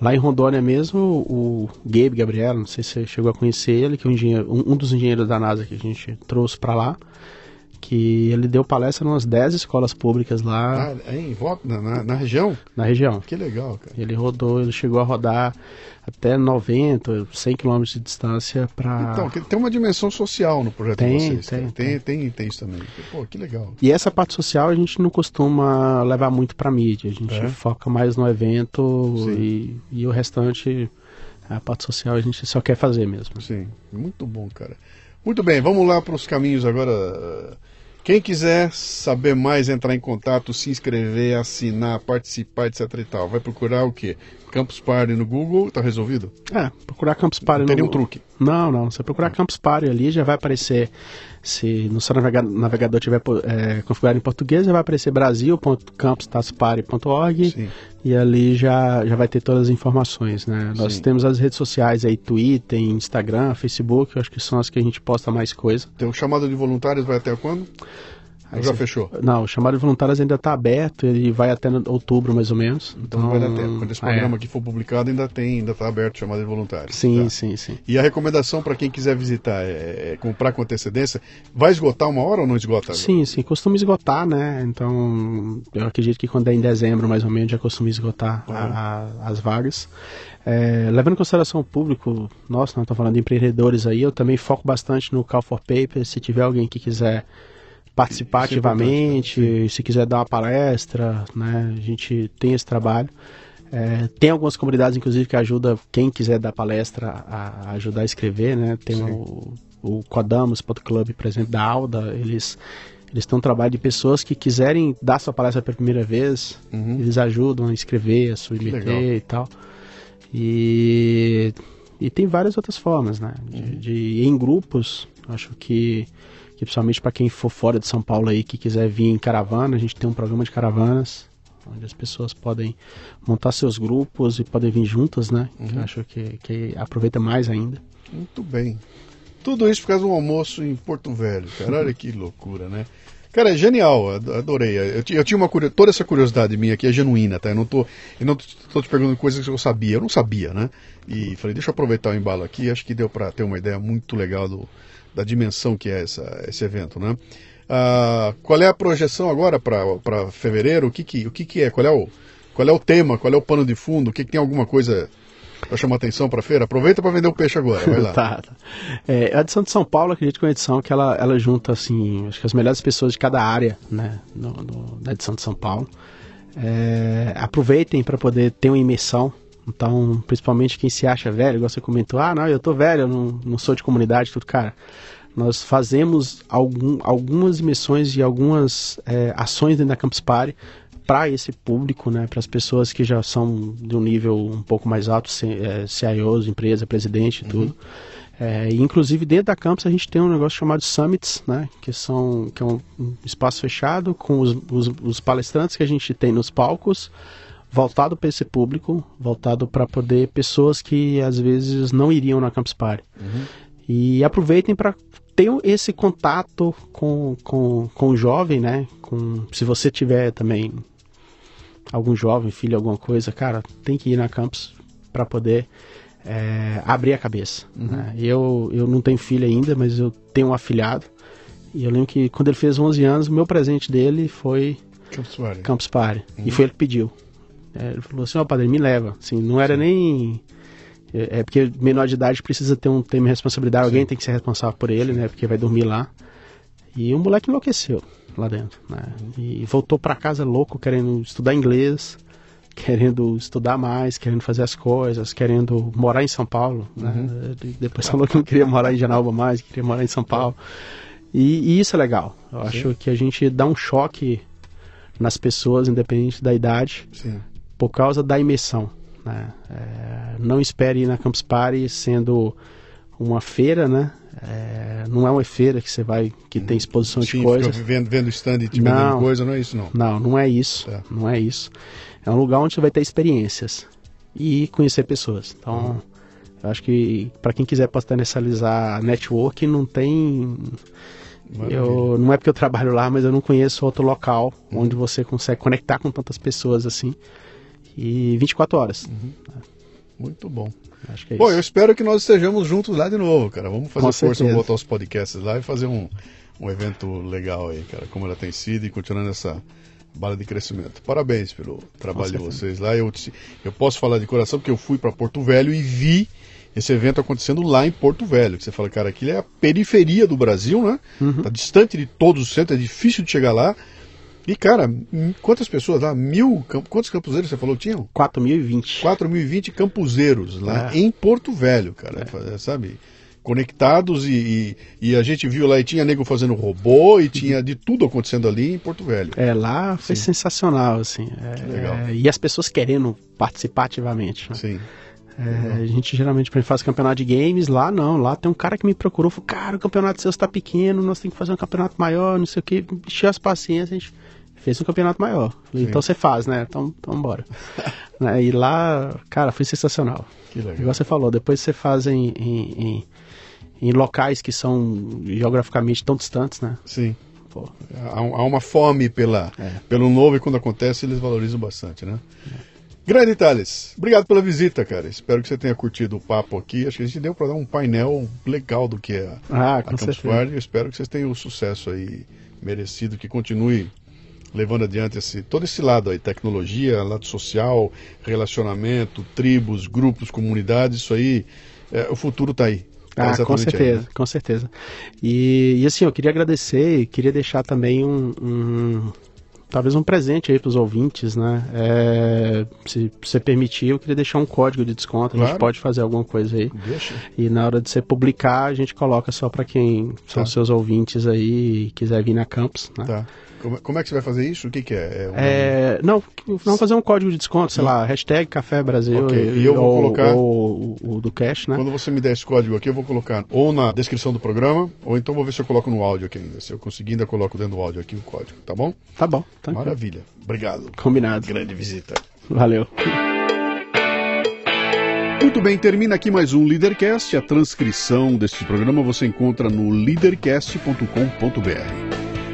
Lá em Rondônia mesmo, o Gabe Gabriel, não sei se você chegou a conhecer ele, que é um, um dos engenheiros da NASA que a gente trouxe para lá que ele deu palestra em umas 10 escolas públicas lá. Ah, em na, na, na, região? Na região. Que legal, cara. Ele rodou, ele chegou a rodar até 90, 100 quilômetros de distância para... Então, tem uma dimensão social no projeto tem, de vocês. Tem, tem, tem, tem, isso também. Pô, que legal. E essa parte social a gente não costuma levar muito para mídia, a gente é? foca mais no evento e, e o restante, a parte social a gente só quer fazer mesmo. Sim, muito bom, cara. Muito bem, vamos lá para os caminhos agora. Quem quiser saber mais, entrar em contato, se inscrever, assinar, participar, etc e tal, vai procurar o quê? Campus Party no Google, tá resolvido? É, procurar Campus Party não no Google. um truque. Não, não, você procurar Campus Party ali, já vai aparecer se no seu navegador tiver é, configurado em português, já vai aparecer brasil.campus.org e ali já, já vai ter todas as informações, né? Sim. Nós temos as redes sociais aí, Twitter, Instagram, Facebook, acho que são as que a gente posta mais coisa. Tem um chamado de voluntários, vai até quando? Aí já fechou? Não, o chamado de voluntários ainda está aberto, ele vai até outubro mais ou menos. Então, então vai dar tempo. Quando esse programa é. aqui for publicado, ainda tem, ainda está aberto o chamado de voluntários. Sim, tá? sim, sim. E a recomendação para quem quiser visitar é, é, comprar com antecedência, vai esgotar uma hora ou não esgota? Sim, sim, costuma esgotar, né? Então eu acredito que quando é em dezembro mais ou menos já costuma esgotar a, a, as vagas. É, levando em consideração o público, nossa, nós estamos falando de empreendedores aí, eu também foco bastante no Call for Paper, se tiver alguém que quiser participar Isso é ativamente, é se quiser dar uma palestra, né? A gente tem esse trabalho. É, tem algumas comunidades, inclusive, que ajudam quem quiser dar palestra a, ajudar a escrever, né? Tem o, o Codamos.club presente da Alda, eles eles têm um trabalho de pessoas que quiserem dar sua palestra pela primeira vez, uhum. eles ajudam a escrever, a submeter e tal. E, e tem várias outras formas, né? De, uhum. de em grupos, acho que que principalmente para quem for fora de São Paulo aí que quiser vir em caravana, a gente tem um programa de caravanas onde as pessoas podem montar seus grupos e podem vir juntas, né? Uhum. Que eu acho que, que aproveita mais ainda. Muito bem. Tudo isso por causa de um almoço em Porto Velho, cara. Olha que loucura, né? Cara, é genial, adorei. Eu, eu tinha uma toda essa curiosidade minha aqui é genuína, tá? Eu não tô, eu não tô te perguntando coisas que eu sabia, eu não sabia, né? E falei, deixa eu aproveitar o embalo aqui, acho que deu para ter uma ideia muito legal do, da dimensão que é essa, esse evento, né? Ah, qual é a projeção agora para fevereiro? O que que, o que que é? Qual é o, qual é o tema? Qual é o pano de fundo? O que, que tem alguma coisa para chamar atenção para a feira? Aproveita para vender o peixe agora, vai lá. *laughs* tá, tá. É, a edição de São Paulo, acredito que é uma edição que ela, ela junta, assim, acho que as melhores pessoas de cada área, né, no, no, na edição de São Paulo. É, aproveitem para poder ter uma imersão então, principalmente quem se acha velho, igual você comentou, ah, não, eu tô velho, eu não, não sou de comunidade, tudo, cara. Nós fazemos algum, algumas missões e algumas é, ações dentro da Campus Party para esse público, né, para as pessoas que já são de um nível um pouco mais alto, CIOs, empresa, presidente e tudo. Uhum. É, inclusive dentro da campus a gente tem um negócio chamado summits, né, que são que é um, um espaço fechado com os, os, os, palestrantes que a gente tem nos palcos, voltado para esse público, voltado para poder pessoas que às vezes não iriam na campus party uhum. e aproveitem para ter esse contato com, com, com o jovem, né, com se você tiver também algum jovem, filho, alguma coisa, cara, tem que ir na campus para poder é, abrir a cabeça. Uhum. Né? Eu, eu não tenho filho ainda, mas eu tenho um afilhado. E eu lembro que quando ele fez 11 anos, o meu presente dele foi Campus Party. Campus Party. Uhum. E foi ele que pediu. É, ele falou assim, ó oh, padre, me leva. Assim, não era Sim. nem... É, é, porque menor de idade precisa ter um tema de responsabilidade, Sim. alguém tem que ser responsável por ele, né? Porque vai dormir lá. E o moleque enlouqueceu lá dentro, né? E voltou para casa louco, querendo estudar inglês querendo estudar mais, querendo fazer as coisas, querendo morar em São Paulo. Né? Uhum. Depois falou que não queria morar em Janalba mais, queria morar em São Paulo. E, e isso é legal. Eu Sim. acho que a gente dá um choque nas pessoas, independente da idade, Sim. Por causa da imersão. Né? É, não espere ir na Campus Party sendo uma feira, né? É, não é uma feira que você vai que tem exposição Sim, de coisas. Vendo, vendo stand e te vendendo coisa, não é isso não. Não, não é isso. É. Não é isso. É um lugar onde você vai ter experiências e conhecer pessoas. Então, uhum. eu acho que para quem quiser potencializar network, não tem. Eu, não é porque eu trabalho lá, mas eu não conheço outro local uhum. onde você consegue conectar com tantas pessoas assim. E 24 horas. Uhum. Muito bom. Acho que é bom, isso. eu espero que nós estejamos juntos lá de novo, cara. Vamos fazer com força, certeza. vamos botar os podcasts lá e fazer um, um evento legal aí, cara, como ela tem sido e continuando essa bala de crescimento. Parabéns pelo trabalho de vocês lá. Eu, eu posso falar de coração porque eu fui para Porto Velho e vi esse evento acontecendo lá em Porto Velho. Que você fala, cara, aquilo é a periferia do Brasil, né? Uhum. Tá distante de todos os centros, é difícil de chegar lá. E, cara, quantas pessoas lá? Mil? Quantos campuseiros você falou que tinham? 4.020. 4.020 campuseiros lá é. em Porto Velho, cara. É. Sabe? conectados e, e, e, a gente viu lá e tinha nego fazendo robô e tinha de tudo acontecendo ali em Porto Velho. É, lá foi Sim. sensacional, assim. É, Legal. É, e as pessoas querendo participar ativamente. Né? Sim. É, a gente geralmente faz campeonato de games, lá não, lá tem um cara que me procurou, falou, cara, o campeonato seu está pequeno, nós temos que fazer um campeonato maior, não sei o que, encheu as paciências, a gente fez um campeonato maior. Falei, então você faz, né? Então, então bora. *laughs* né? E lá, cara, foi sensacional. Que legal. Igual você falou, depois você faz em, em, em em locais que são geograficamente tão distantes, né? Sim. Pô. Há, há uma fome pela, é. pelo novo e quando acontece eles valorizam bastante, né? É. Grande Thales, obrigado pela visita, cara. Espero que você tenha curtido o papo aqui. Acho que a gente deu para dar um painel legal do que é a, ah, a Campus Party. Espero que vocês tenham o sucesso aí merecido, que continue levando adiante esse, todo esse lado aí, tecnologia, lado social, relacionamento, tribos, grupos, comunidades, isso aí, é, o futuro está aí. Ah, com certeza, aí, né? com certeza. E, e, assim, eu queria agradecer e queria deixar também um, um talvez um presente aí para os ouvintes, né? É, se você permitir, eu queria deixar um código de desconto. A gente claro. pode fazer alguma coisa aí. Deixa. E na hora de você publicar, a gente coloca só para quem são tá. seus ouvintes aí e quiser vir na campus, né? Tá. Como, como, é que você vai fazer isso? O que, que é? é, um... é não, vamos fazer um código de desconto, sei lá, hashtag Café Brasil okay. e, eu vou ou, colocar ou, o do cash, né? Quando você me der esse código aqui, eu vou colocar ou na descrição do programa, ou então vou ver se eu coloco no áudio aqui ainda. Se eu conseguir, ainda coloco dentro do áudio aqui o código, tá bom? Tá bom. Maravilha. Obrigado. Combinado. Grande visita. Valeu. Muito bem, termina aqui mais um Leadercast. A transcrição deste programa você encontra no leadercast.com.br.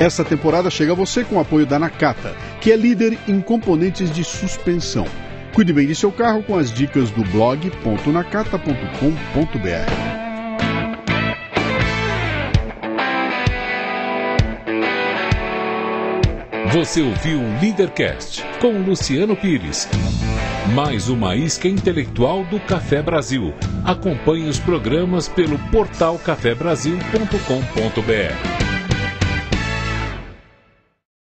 Essa temporada chega a você com o apoio da Nakata, que é líder em componentes de suspensão. Cuide bem de seu carro com as dicas do blog.nakata.com.br. Você ouviu o Leadercast com Luciano Pires. Mais uma isca intelectual do Café Brasil. Acompanhe os programas pelo portal cafebrasil.com.br.